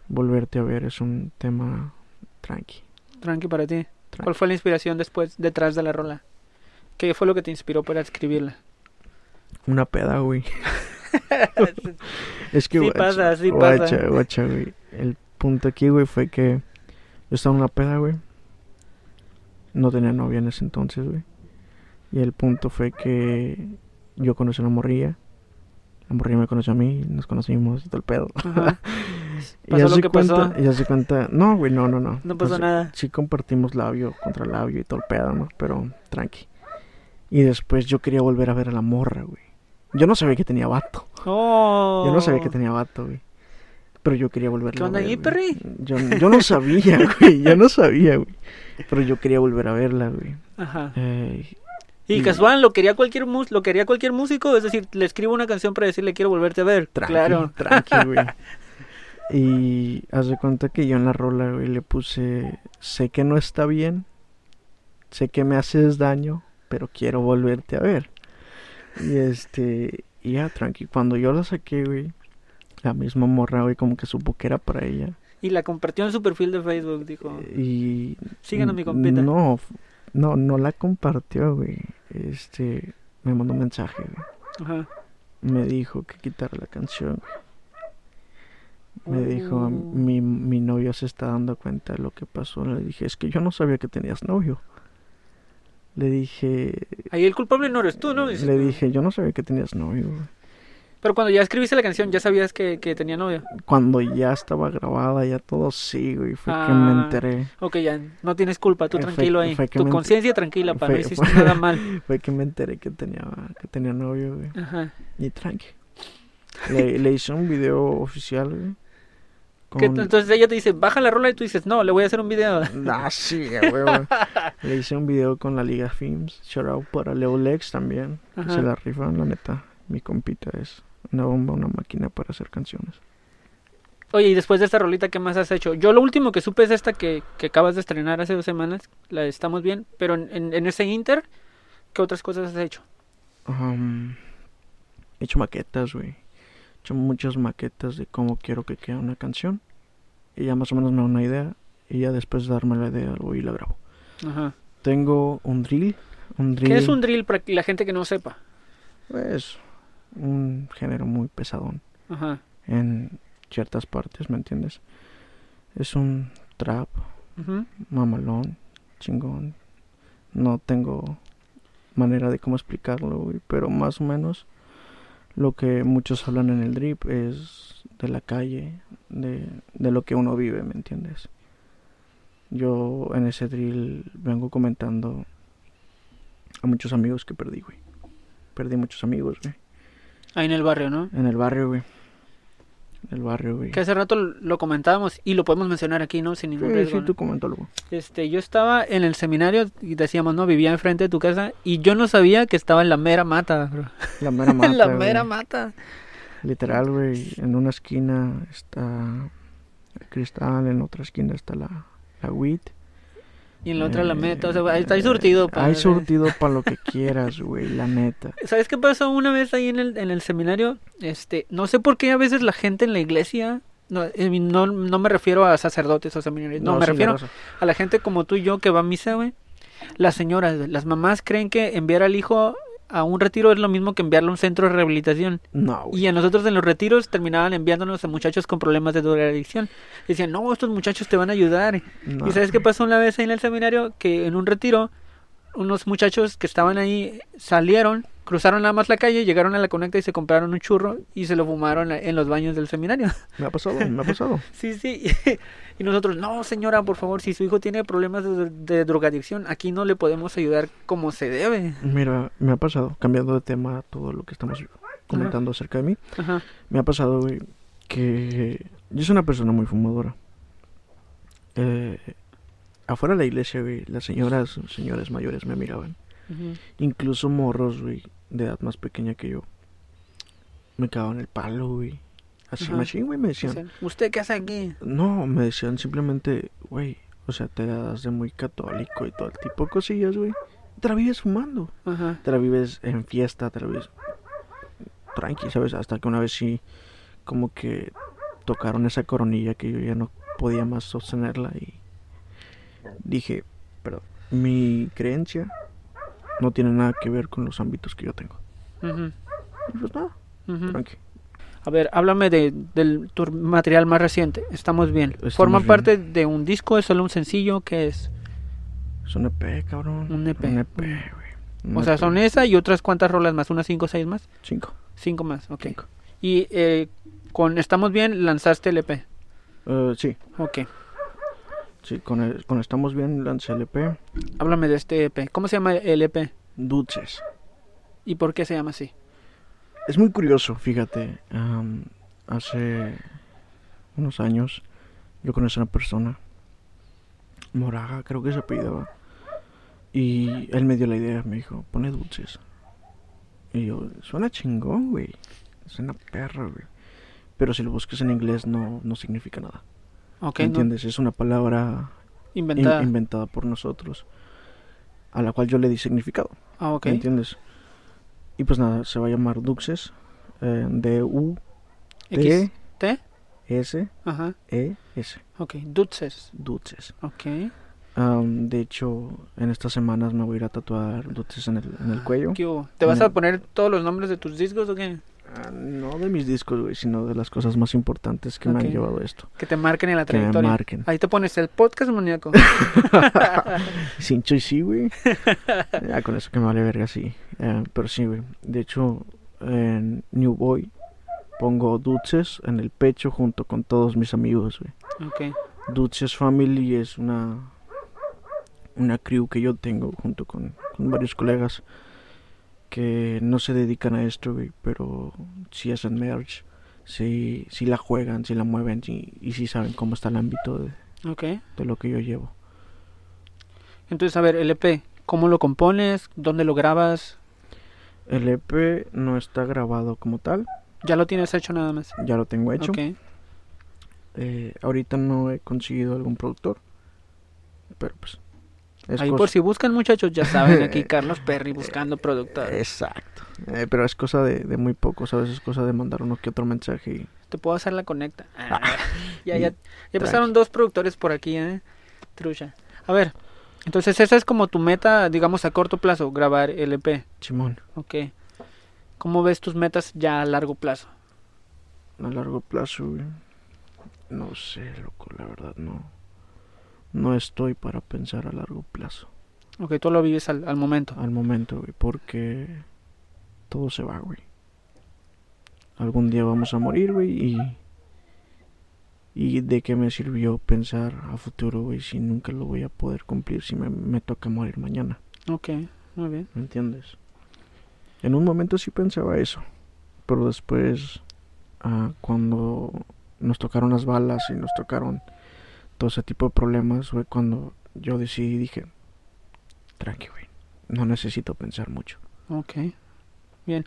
volverte a ver es un tema tranqui. Tranqui para ti. Tranqui. ¿Cuál fue la inspiración después, detrás de la rola? ¿Qué fue lo que te inspiró para escribirla? Una peda, güey. Es que, Sí guacha, pasa, sí guacha, pasa. guacha, güey. El punto aquí, güey, fue que yo estaba en una peda, güey. No tenía novia en ese entonces, güey. Y el punto fue que yo conocí a una morrilla. La morrilla me conoció a mí, nos conocimos y todo el pedo. Y ya lo se que cuenta, pasó. y ya se cuenta, no, güey, no, no, no. No pasó nada. Sí compartimos labio contra labio y todo el pedo, ¿no? Pero tranqui. Y después yo quería volver a ver a la morra, güey. Yo no sabía que tenía vato. Oh. Yo no sabía que tenía vato, güey. Pero yo quería volverla ¿Qué onda a ver. perri? Yo, yo no sabía, güey. Yo no sabía, güey. Pero yo quería volver a verla, güey. Ajá. Eh, Y y- casual, lo quería cualquier mus lo quería cualquier músico, es decir, le escribo una canción para decirle quiero volverte a ver. tranqui, claro. tranqui, güey. Y haz de cuenta que yo en la rola, güey, le puse, sé que no está bien, sé que me haces daño, pero quiero volverte a ver. Y este, y ya, tranqui. Cuando yo la saqué, güey, la misma morra, güey, como que supo que era para ella. Y la compartió en su perfil de Facebook, dijo. Y Sigan a mi compita. No, no, no la compartió, güey. Este, me mandó un mensaje, güey. Ajá. Me dijo que quitara la canción. Me dijo, Oh. mi, mi novio se está dando cuenta de lo que pasó. Le dije, es que yo no sabía que tenías novio. Le dije, Ahí el culpable no eres tú, ¿no? Dice, le dije, yo no sabía que tenías novio. güey". Pero cuando ya escribiste la canción, ¿ya sabías que, que tenía novia? Cuando ya estaba grabada, ya todo sí, güey. Fue que me Ah. enteré. Ok, ya, no tienes culpa, tú Eh, tranquilo ahí. que Tu conciencia tranquila, para no hiciste fue- nada mal. Fue que me enteré que tenía, que tenía novio, güey. Ajá. Y tranqui. Le, le hice un video oficial, güey. ¿Qué con- t- Entonces ella te dice, baja la rola y tú dices, no, le voy a hacer un video. Ah, sí, huevo. Le hice un video con la Liga Films. Shout out para Leo Lex también. Ajá. Se la rifan, la neta. Mi compita es una bomba, una máquina para hacer canciones. Oye, y después de esta rolita, ¿qué más has hecho? Yo lo último que supe es esta que, que acabas de estrenar hace dos semanas. La estamos bien. Pero en, en- en ese inter, ¿qué otras cosas has hecho? Um, he hecho maquetas, güey. He hecho muchas maquetas de cómo quiero que quede una canción. Y ya más o menos me da una idea. Y ya después de darme la idea, voy y la grabo. Ajá. Tengo un drill. Un drill. ¿Qué es un drill para la gente que no sepa? Pues un género muy pesadón. Ajá. En ciertas partes, ¿me entiendes? Es un trap mamalón, chingón. No tengo manera de cómo explicarlo, güey, pero más o menos lo que muchos hablan en el drip es de la calle, de, de lo que uno vive, ¿me entiendes? Yo en ese drill vengo comentando a muchos amigos que perdí, güey. Perdí muchos amigos, güey. Ahí en el barrio, ¿no? En el barrio, güey. En el barrio, güey. Que hace rato lo comentábamos y lo podemos mencionar aquí, ¿no? Sin ningún Sí, riesgo. sí, ¿no? tú coméntalo, güey. Este, yo estaba en el seminario y decíamos, no, vivía enfrente de tu casa y yo no sabía que estaba en la mera mata, bro. La mera mata, en la güey. mera mata. Literal, güey. En una esquina está el cristal, en otra esquina está la, la weed. Y en la otra la meta, o sea, ahí está ahí surtido. pa- Hay surtido para lo que quieras, güey, la neta. ¿Sabes qué pasó una vez ahí en el, en el seminario? Este, no sé por qué a veces la gente en la iglesia, no, eh, no, no me refiero a sacerdotes o seminarios, no, me sí, refiero a la gente como tú y yo que va a misa, güey. Las señoras, las mamás creen que enviar al hijo a un retiro es lo mismo que enviarlo a un centro de rehabilitación. No, güey. Y a nosotros en los retiros terminaban enviándonos a muchachos con problemas de drogadicción. Decían, no, estos muchachos te van a ayudar. No. ¿Y sabes qué pasó una vez ahí en el seminario? Que en un retiro, unos muchachos que estaban ahí salieron, cruzaron nada más la calle, llegaron a la conecta y se compraron un churro y se lo fumaron en los baños del seminario. Me ha pasado, me ha pasado. sí, sí. Y nosotros, no, señora, por favor, si su hijo tiene problemas de, de drogadicción, aquí no le podemos ayudar como se debe. Mira, me ha pasado, cambiando de tema todo lo que estamos comentando acerca de mí. Ajá. Me ha pasado, güey, que yo soy una persona muy fumadora. Eh, afuera de la iglesia, güey, las señoras, señores mayores me miraban. Incluso morros, güey, de edad más pequeña que yo. Me cagaban el palo, güey. Así, machín, güey, me decían. Dicen, ¿Usted qué hace aquí? No, me decían simplemente, güey, o sea, te das de muy católico y todo el tipo de cosillas, güey. Te la vives fumando. Ajá. Te la vives en fiesta, te la vives tranqui, ¿sabes? Hasta que una vez sí, como que tocaron esa coronilla que yo ya no podía más sostenerla y dije, perdón, mi creencia no tiene nada que ver con los ámbitos que yo tengo. Y pues nada, Ujú. tranqui. A ver, háblame de, del tu material más reciente. Estamos bien. Estamos ¿Forma bien. parte de un disco? ¿Es solo un sencillo? ¿Qué es? Es un EP, cabrón. Un EP. Un EP, güey. Un O sea, EP. son esa y otras cuantas rolas más. ¿Unas cinco o seis más? Cinco. Cinco más, ok. Cinco. Y eh, con Estamos Bien lanzaste el EP. Eh, sí, Ok. Sí, con, el- con Estamos Bien lancé el EP. Háblame de este EP. ¿Cómo se llama el EP? Dulces. ¿Y por qué se llama así? Es muy curioso, fíjate. hace unos años yo conocí a una persona, Moraga, creo que se apellidaba. Y él me dio la idea, me dijo, pone dulces. Y yo, suena chingón, güey. Suena perro, güey. Pero si lo buscas en inglés no, no significa nada. Ok, ¿Me no, entiendes? Es una palabra in- inventada. inventada por nosotros, a la cual yo le di significado. ah, ok. ¿Me entiendes? Y pues nada, se va a llamar Duxes. Eh, D-U-T-S-E-S. X, T, ajá. Ok, Dutses. Dulces. Ok. Am, de hecho, en estas semanas me voy a ir a tatuar dulces en el, en el cuello. ¿Qué hubo? ¿Te vas a Mm. poner todos los nombres de tus discos o qué? Ah, no de mis discos, güey, sino de las cosas más importantes que me han llevado a esto. Que te marquen en la Que me trayectoria. marquen. Ahí te pones el podcast maníaco. Cincho y sí, güey. ya con eso que me vale verga, sí. Eh, pero sí, güey. De hecho, en New Boy pongo Dulces en el pecho junto con todos mis amigos, güey. Ok. Dulces Family es una una crew que yo tengo junto con, con varios colegas que no se dedican a esto, güey, pero sí hacen merch, sí, sí la juegan, sí la mueven sí- y sí saben cómo está el ámbito de, Ok. de lo que yo llevo. Entonces, a ver, el EP, ¿cómo lo compones? ¿Dónde lo grabas? El EP no está grabado como tal, Ya lo tienes hecho nada más. ya lo tengo hecho. Ok. Eh, ahorita no he conseguido algún productor, pero pues... es Ahí cosa- por si buscan muchachos, ya saben, aquí Carlos Perry buscando productores. Exacto. Eh, pero es cosa de, de muy pocos, a veces es cosa de mandar uno que otro mensaje y... Te puedo hacer la conecta. Ah, ya, ya, ya pasaron dos productores por aquí, ¿eh? Trucha. A ver, entonces esa es como tu meta, digamos, a corto plazo, grabar el EP. Simón, Ok. ¿Cómo ves tus metas ya a largo plazo? a largo plazo, güey, No sé, loco, la verdad no. No estoy para pensar a largo plazo. Ok, tú lo vives al, al momento. Al momento, güey, porque todo se va, güey. Algún día vamos a morir, güey, y... ¿Y de qué me sirvió pensar a futuro, güey, si nunca lo voy a poder cumplir, si me, me toca morir mañana? Ok, muy bien. ¿Me entiendes? En un momento sí pensaba eso, pero después, ah, cuando nos tocaron las balas y nos tocaron todo ese tipo de problemas, fue cuando yo decidí dije, tranqui, güey, no necesito pensar mucho. Ok, bien.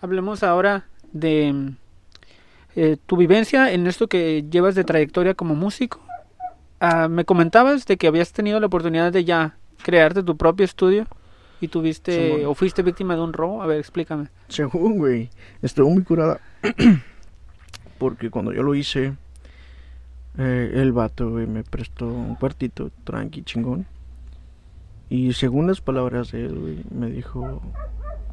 Hablemos ahora de eh, tu vivencia en esto que llevas de trayectoria como músico. Ah, me comentabas de que habías tenido la oportunidad de ya crearte tu propio estudio y tuviste o fuiste víctima de un robo. A ver, explícame. Según, güey, estuvo muy curada. Porque cuando yo lo hice, eh, el vato, güey, me prestó un cuartito tranqui, chingón. Y según las palabras de él, güey, me dijo,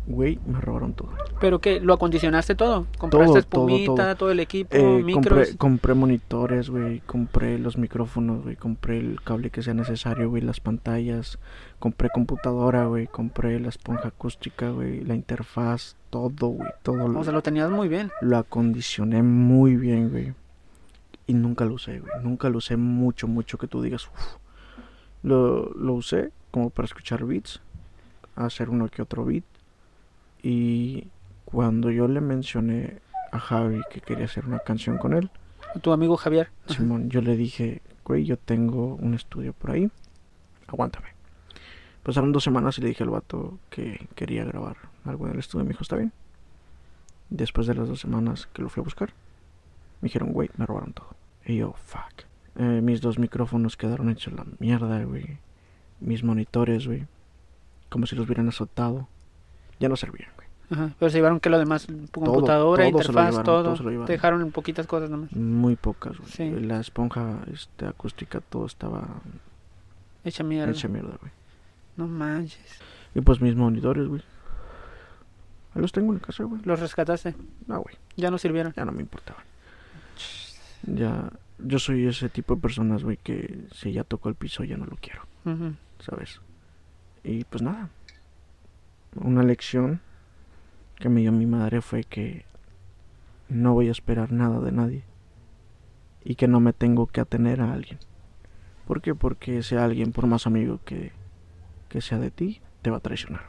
güey, me robaron todo. Pero que lo acondicionaste todo. Compraste Todo, espumita, todo, todo. el equipo, Eh, micros. compré, compré monitores, güey, compré los micrófonos, güey, compré el cable que sea necesario, güey, las pantallas, compré computadora, güey, compré la esponja acústica, güey, la interfaz, todo, güey, todo. O sea, lo tenías muy bien. lo acondicioné muy bien, güey. Y nunca lo usé, güey. Nunca lo usé mucho, mucho que tú digas, "Uf". Lo, lo usé como para escuchar beats, hacer uno que otro beat. Y cuando yo le mencioné a Javi que quería hacer una canción con él, Tu amigo Javier. Simón, yo le dije, güey, yo tengo un estudio por ahí, aguántame. Pasaron dos semanas y le dije al vato que quería grabar algo en el estudio. Me dijo, está bien. Después de las dos semanas que lo fui a buscar, me dijeron, güey, me robaron todo. Y yo, fuck. Eh, mis dos micrófonos quedaron hechos la mierda, güey. Mis monitores, güey. Como si los hubieran azotado. Ya no servían, güey. Ajá. Pero se llevaron que lo demás, computadora, todo interfaz, llevaron, todo. Te dejaron en poquitas cosas nomás. Muy pocas, güey. Sí. La esponja este, acústica, todo estaba Hecha mierda. hecha mierda, güey. No manches. Y pues mis monitores, güey. Los tengo en casa, güey. Los rescataste. No, güey. Ya no sirvieron. Ya no me importaban. Ya. Yo soy ese tipo de personas, güey, que si ya tocó el piso ya no lo quiero. ¿sabes? Y pues nada. Una lección que me dio mi madre fue que no voy a esperar nada de nadie. Y que no me tengo que atener a alguien. ¿Por qué? Porque ese alguien, por más amigo que, que sea de ti, te va a traicionar.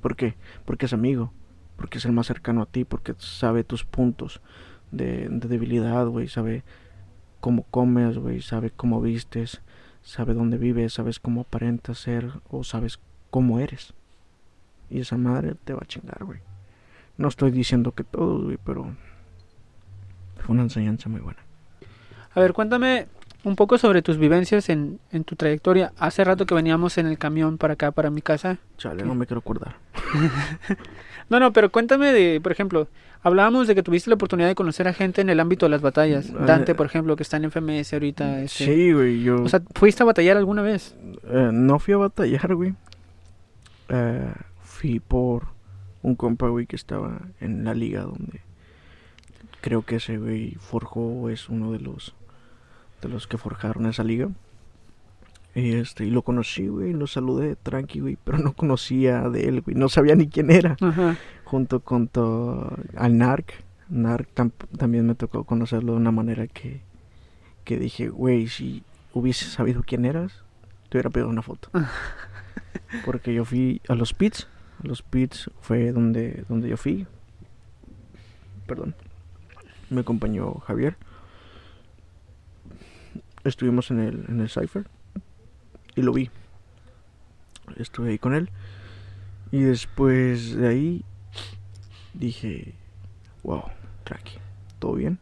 ¿Por qué? Porque es amigo. Porque es el más cercano a ti. Porque sabe tus puntos de, de debilidad, güey. Sabe cómo comes, güey. Sabe cómo vistes. Sabe dónde vives. Sabes cómo aparentas ser. O sabes cómo eres. Y esa madre te va a chingar, güey. No estoy diciendo que todos, güey. Pero fue una enseñanza muy buena. A ver, cuéntame un poco sobre tus vivencias en, en tu trayectoria. Hace rato que veníamos en el camión para acá, para mi casa. Chale, ¿Qué? no me quiero acordar. No, no, pero cuéntame de, por ejemplo, hablábamos de que tuviste la oportunidad de conocer a gente en el ámbito de las batallas. Eh, Dante, por ejemplo, que está en FMS ahorita. este. Sí, güey. Yo. O sea, ¿fuiste a batallar alguna vez? Eh, no fui a batallar, güey. Eh, fui por un compa, güey, que estaba en la liga donde creo que ese güey forjó, es uno de los de los que forjaron esa liga. Y este, y lo conocí, güey, lo saludé tranqui, güey, pero no conocía de él, güey, no sabía ni quién era. Ajá. Junto con to- al Narc, Narc tam- también me tocó conocerlo de una manera que, que dije, güey, si hubiese sabido quién eras, te hubiera pedido una foto. Porque yo fui a los pits, a los pits fue donde, donde yo fui. Perdón. Me acompañó Javier. Estuvimos en el, en el Cypher y lo vi. Estuve ahí con él. Y después de ahí dije, wow, tranqui, todo bien.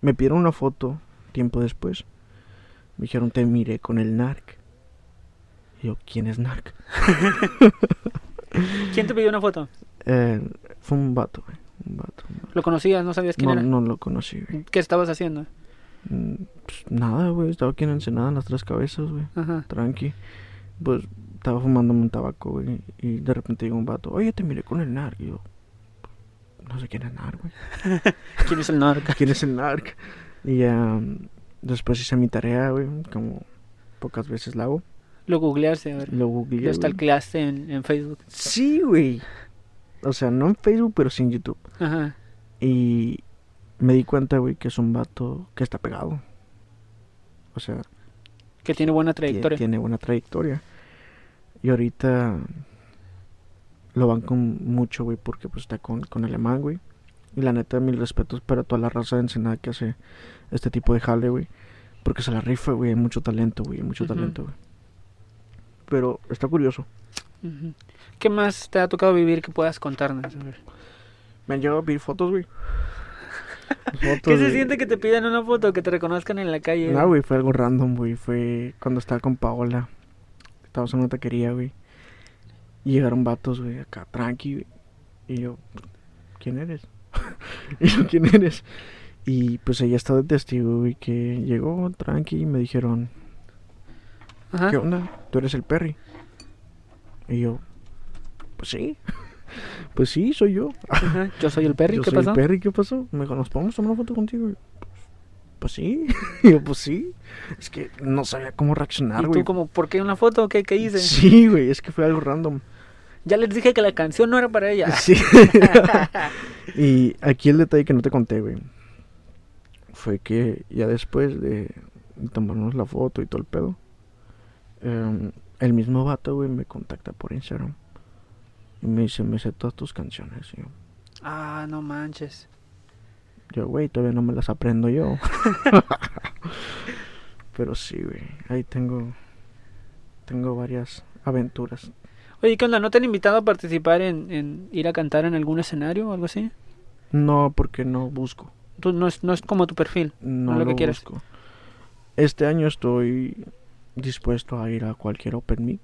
Me pidieron una foto tiempo después. Me dijeron, te miré con el narc. Y yo, ¿quién es narc? ¿Quién te pidió una foto? Eh, fue un vato, güey. Un vato. un vato. ¿Lo conocías? ¿No sabías quién No, era? no lo conocí, güey. ¿Qué estabas haciendo? Pues, nada, güey. Estaba aquí en Ensenada, en las tres cabezas, güey. Ajá. Tranqui. Pues estaba fumándome un tabaco, güey. Y de repente llegó un vato. Oye, te miré con el narc. Y yo, no sé quién es narc, güey. ¿Quién es el narca? ¿Quién es el narc? Y ya mm, después hice mi tarea, güey. Como pocas veces la hago. Lo googleaste, a ver. Lo googleé. Lo stalkeaste en, en Facebook. Sí, güey. O sea, no en Facebook, pero sí en YouTube. Ajá. Y me di cuenta, güey, que es un vato que está pegado. O sea, Que tiene buena trayectoria. tiene buena trayectoria. Y ahorita lo van con mucho, güey, porque pues está con, con Alemán, güey. Y la neta, mil respetos para toda la raza de Ensenada que hace este tipo de jale, güey. Porque se la rifa, güey, hay mucho talento, güey, hay mucho talento, güey. Pero está curioso. ¿Qué más te ha tocado vivir que puedas contarnos? Me han llegado a pedir fotos, güey. ¿Qué se siente que te pidan una foto, que te reconozcan en la calle? No, güey, fue algo random, güey. Fue cuando estaba con Paola. Estábamos en una taquería, güey. Y llegaron vatos, güey, acá, tranqui, güey. Y yo, ¿quién eres? y yo, ¿quién eres? Y pues ella está de testigo, güey, que llegó tranqui y me dijeron, Ajá. ¿qué onda? ¿Tú eres el Perry? Y yo, pues sí. Pues sí, soy yo. Ajá. Yo soy el Perry, Yo ¿qué soy pasó? el Perry, ¿qué pasó? Me dijo, ¿nos podemos tomar una foto contigo? Y yo, Pues sí. Y yo, pues sí. Es que no sabía cómo reaccionar, ¿Y güey. tú como, por qué una foto? ¿Qué, qué hice? Sí, güey, es que fue algo random. Ya les dije que la canción no era para ella. Sí. y aquí el detalle que no te conté, güey. Fue que ya después de tomarnos la foto y todo el pedo, em, el mismo vato, güey, me contacta por Instagram. Y me dice, me sé todas tus canciones. Y yo, Ah, no manches. yo, güey, todavía no me las aprendo yo. Pero sí, güey, ahí tengo, tengo varias aventuras. Oye, ¿qué onda? ¿No te han invitado a participar en, en ir a cantar en algún escenario o algo así? No, porque no busco. Tú, no, es, no es como tu perfil. No, lo lo, que quieres. busco. Este año estoy dispuesto a ir a cualquier open mic,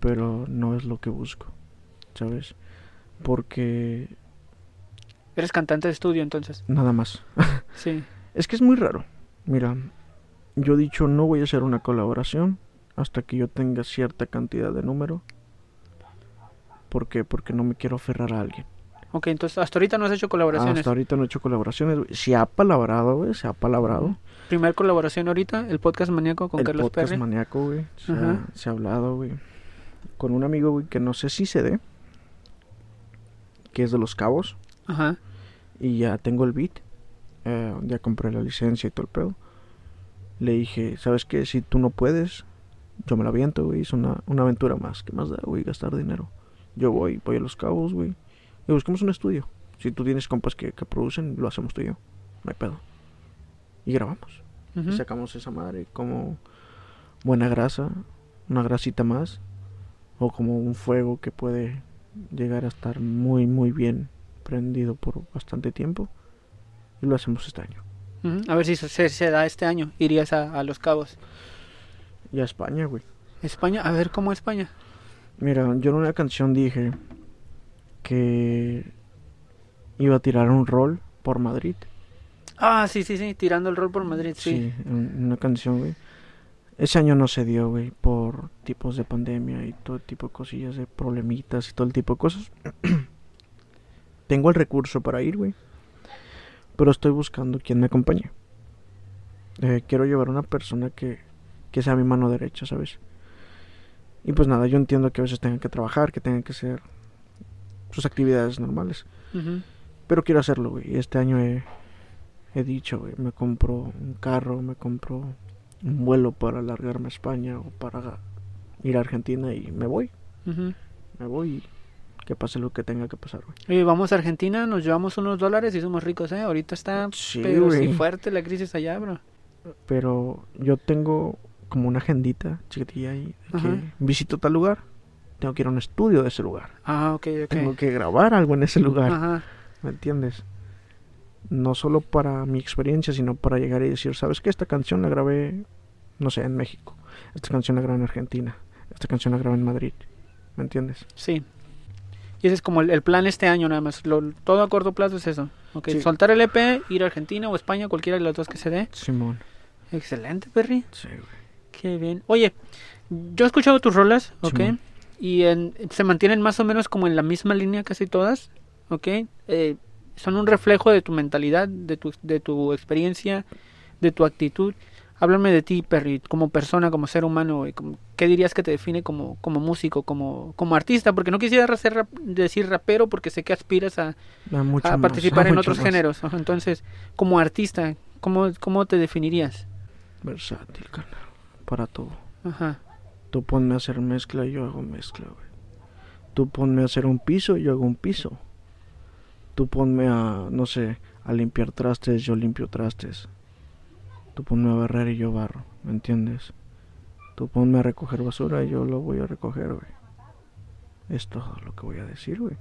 pero no es lo que busco, ¿sabes? Porque Eres cantante de estudio entonces. nada más. Sí. Es que es muy raro. Mira, yo he dicho no voy a hacer una colaboración hasta que yo tenga cierta cantidad de número. ¿Por qué? Porque no me quiero aferrar a alguien. Ok, entonces hasta ahorita no has hecho colaboraciones. Hasta ahorita no he hecho colaboraciones. Se ha palabrado, güey, se ha palabrado. Primer colaboración ahorita, el podcast maníaco con el Carlos podcast Perry. maníaco, güey. Se, se ha hablado, güey. Con un amigo, güey, que no sé si se dé. Que es de Los Cabos. Ajá. Y ya tengo el beat. eh, ya compré la licencia y todo el pedo. Le dije, ¿sabes qué? Si tú no puedes, yo me la aviento, güey. Es una, una aventura más. ¿Qué más da, güey? Gastar dinero. Yo voy, voy a Los Cabos, güey. Y buscamos un estudio. Si tú tienes compas que, que producen, lo hacemos tú y yo. No hay pedo. Y grabamos. Y sacamos esa madre como buena grasa, una grasita más, o como un fuego que puede llegar a estar muy, muy bien prendido por bastante tiempo. Y lo hacemos este año. A ver si se, da este año. Irías a, a Los Cabos. Y a España, güey. España, a ver cómo España. Mira, yo en una canción dije que iba a tirar un rol por Madrid. Ah, sí, sí, sí, tirando el rol por Madrid, sí. Sí, una canción, güey. Ese año no se dio, güey, por tipos de pandemia y todo tipo de cosillas, de problemitas y todo el tipo de cosas. Tengo el recurso para ir, güey. Pero estoy buscando quien me acompañe. Eh, quiero llevar una persona que, que sea mi mano derecha, ¿sabes? Y pues nada, yo entiendo que a veces tengan que trabajar, que tengan que hacer sus actividades normales. Pero quiero hacerlo, güey. Este año he, he dicho, güey, me compro un carro, me compro un vuelo para largarme a España o para ir a Argentina y me voy. Me voy y que pase lo que tenga que pasar, güey. Y vamos a Argentina, nos llevamos unos dólares y somos ricos, ¿eh? Ahorita está Sí, pero sí fuerte la crisis allá, bro. Pero yo tengo como una agendita chiquitilla ahí de que visito tal lugar. Tengo que ir a un estudio de ese lugar. Ah, ok, ok. Tengo que grabar algo en ese lugar. Ajá. ¿Me entiendes? No solo para mi experiencia, sino para llegar y decir, ¿sabes qué? Esta canción la grabé, no sé, en México. Esta canción la grabé en Argentina. Esta canción la grabé en Madrid. ¿Me entiendes? Sí. Y ese es como el, el plan este año nada más. Lo- todo a corto plazo es eso. Ok, Sí. soltar el EP, ir a Argentina o España, cualquiera de las dos que se dé. Simón. Excelente, Perry. Sí, güey. Qué bien. Oye, yo he escuchado tus rolas, ¿ok? Simón. Y en- se mantienen más o menos como en la misma línea casi todas, ¿ok? Eh, son un reflejo de tu mentalidad, de tu, de tu experiencia, de tu actitud. Háblame de ti, Perry, como persona, como ser humano. güey, como- ¿Qué dirías que te define como, como músico, como, como artista? Porque no quisiera ser rap- decir rapero porque sé que aspiras a, mucho a más, participar en mucho otros más. géneros. Entonces, como artista, ¿cómo, cómo te definirías? Versátil, carnal. Para todo. Ajá. Tú ponme a hacer mezcla y yo hago mezcla, güey. Tú ponme a hacer un piso y yo hago un piso. Tú ponme a, no sé, a limpiar trastes, yo limpio trastes. Tú ponme a barrer y yo barro, ¿me entiendes? Tú ponme a recoger basura y yo lo voy a recoger, güey. Es todo lo que voy a decir, güey.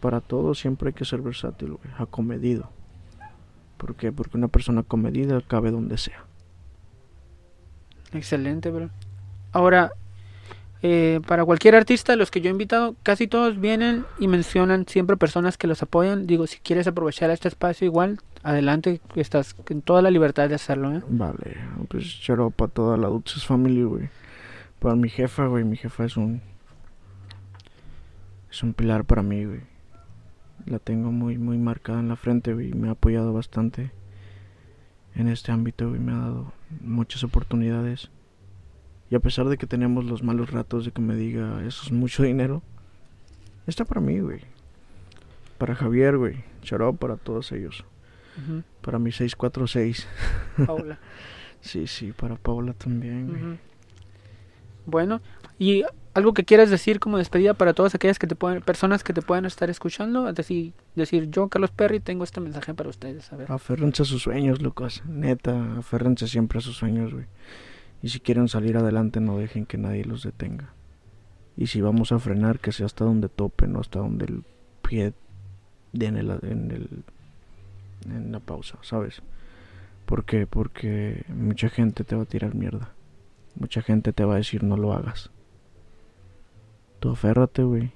Para todo siempre hay que ser versátil, güey. Acomedido. ¿Por qué? Porque una persona comedida cabe donde sea. Excelente, bro. Ahora, eh, para cualquier artista, los que yo he invitado, casi todos vienen y mencionan siempre personas que los apoyan. Digo, si quieres aprovechar este espacio igual, adelante, estás en toda la libertad de hacerlo, ¿eh? Vale, pues charo para toda la Dutchess Family, güey. Para mi jefa, güey, mi jefa es un... Es un pilar para mí, güey. La tengo muy, muy marcada en la frente, güey. Me ha apoyado bastante en este ámbito, güey. Me ha dado muchas oportunidades. Y a pesar de que tenemos los malos ratos de que me diga, eso es mucho dinero, está para mí, güey. Para Javier, güey. Charo para todos ellos. Ujú. Para mi 646. Paula. Sí, sí, para Paula también, güey. Bueno, y algo que quieras decir como despedida para todas aquellas que te pueden, personas que te puedan estar escuchando, es decir, decir yo, Carlos Perry, tengo este mensaje para ustedes. A ver. Aférrense a sus sueños, locos. Neta, aférrense siempre a sus sueños, güey. Y si quieren salir adelante, no dejen que nadie los detenga. Y si vamos a frenar, que sea hasta donde tope, no hasta donde el pie de en el, en el en la pausa, ¿sabes? ¿Por qué? Porque mucha gente te va a tirar mierda. Mucha gente te va a decir no lo hagas. Tú aférrate, güey.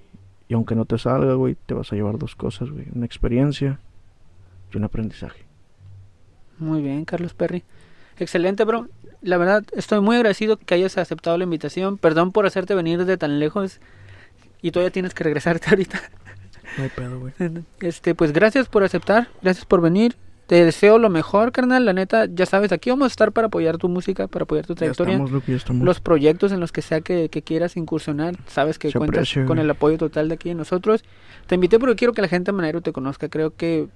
Y aunque no te salga, güey, te vas a llevar dos cosas, güey. Una experiencia y un aprendizaje. Muy bien, Carlos Perry. Excelente, bro. La verdad, estoy muy agradecido que hayas aceptado la invitación. Perdón por hacerte venir de tan lejos y todavía tienes que regresarte ahorita. No hay pedo, güey. Este, pues gracias por aceptar, gracias por venir. Te deseo lo mejor, carnal. La neta, ya sabes, aquí vamos a estar para apoyar tu música, para apoyar tu Ya trayectoria. estamos, Luke, ya estamos. los proyectos en los que sea que, que quieras incursionar, sabes que Se cuentas con güey. el apoyo total de aquí de nosotros. Te invité porque quiero que la gente de Manero te conozca. Creo que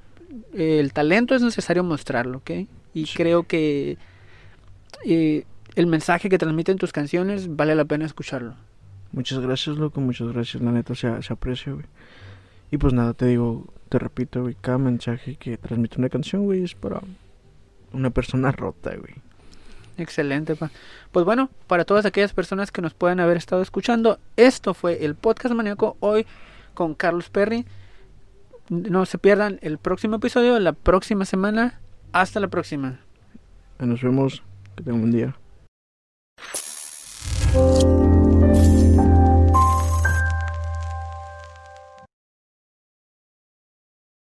eh, el talento es necesario mostrarlo, ¿ok? Y Sí. creo que eh, el mensaje que transmiten tus canciones vale la pena escucharlo. Muchas gracias, loco, muchas gracias. La neta se, se aprecia, güey. Y pues nada, te digo, te repito, güey, cada mensaje que transmite una canción, güey, es para una persona rota, güey. Excelente, pa. Pues bueno, para todas aquellas personas que nos puedan haber estado escuchando, esto fue el podcast maníaco hoy con Carlos Perry. No se pierdan el próximo episodio la próxima semana. Hasta la próxima. Nos vemos, que tengan un día.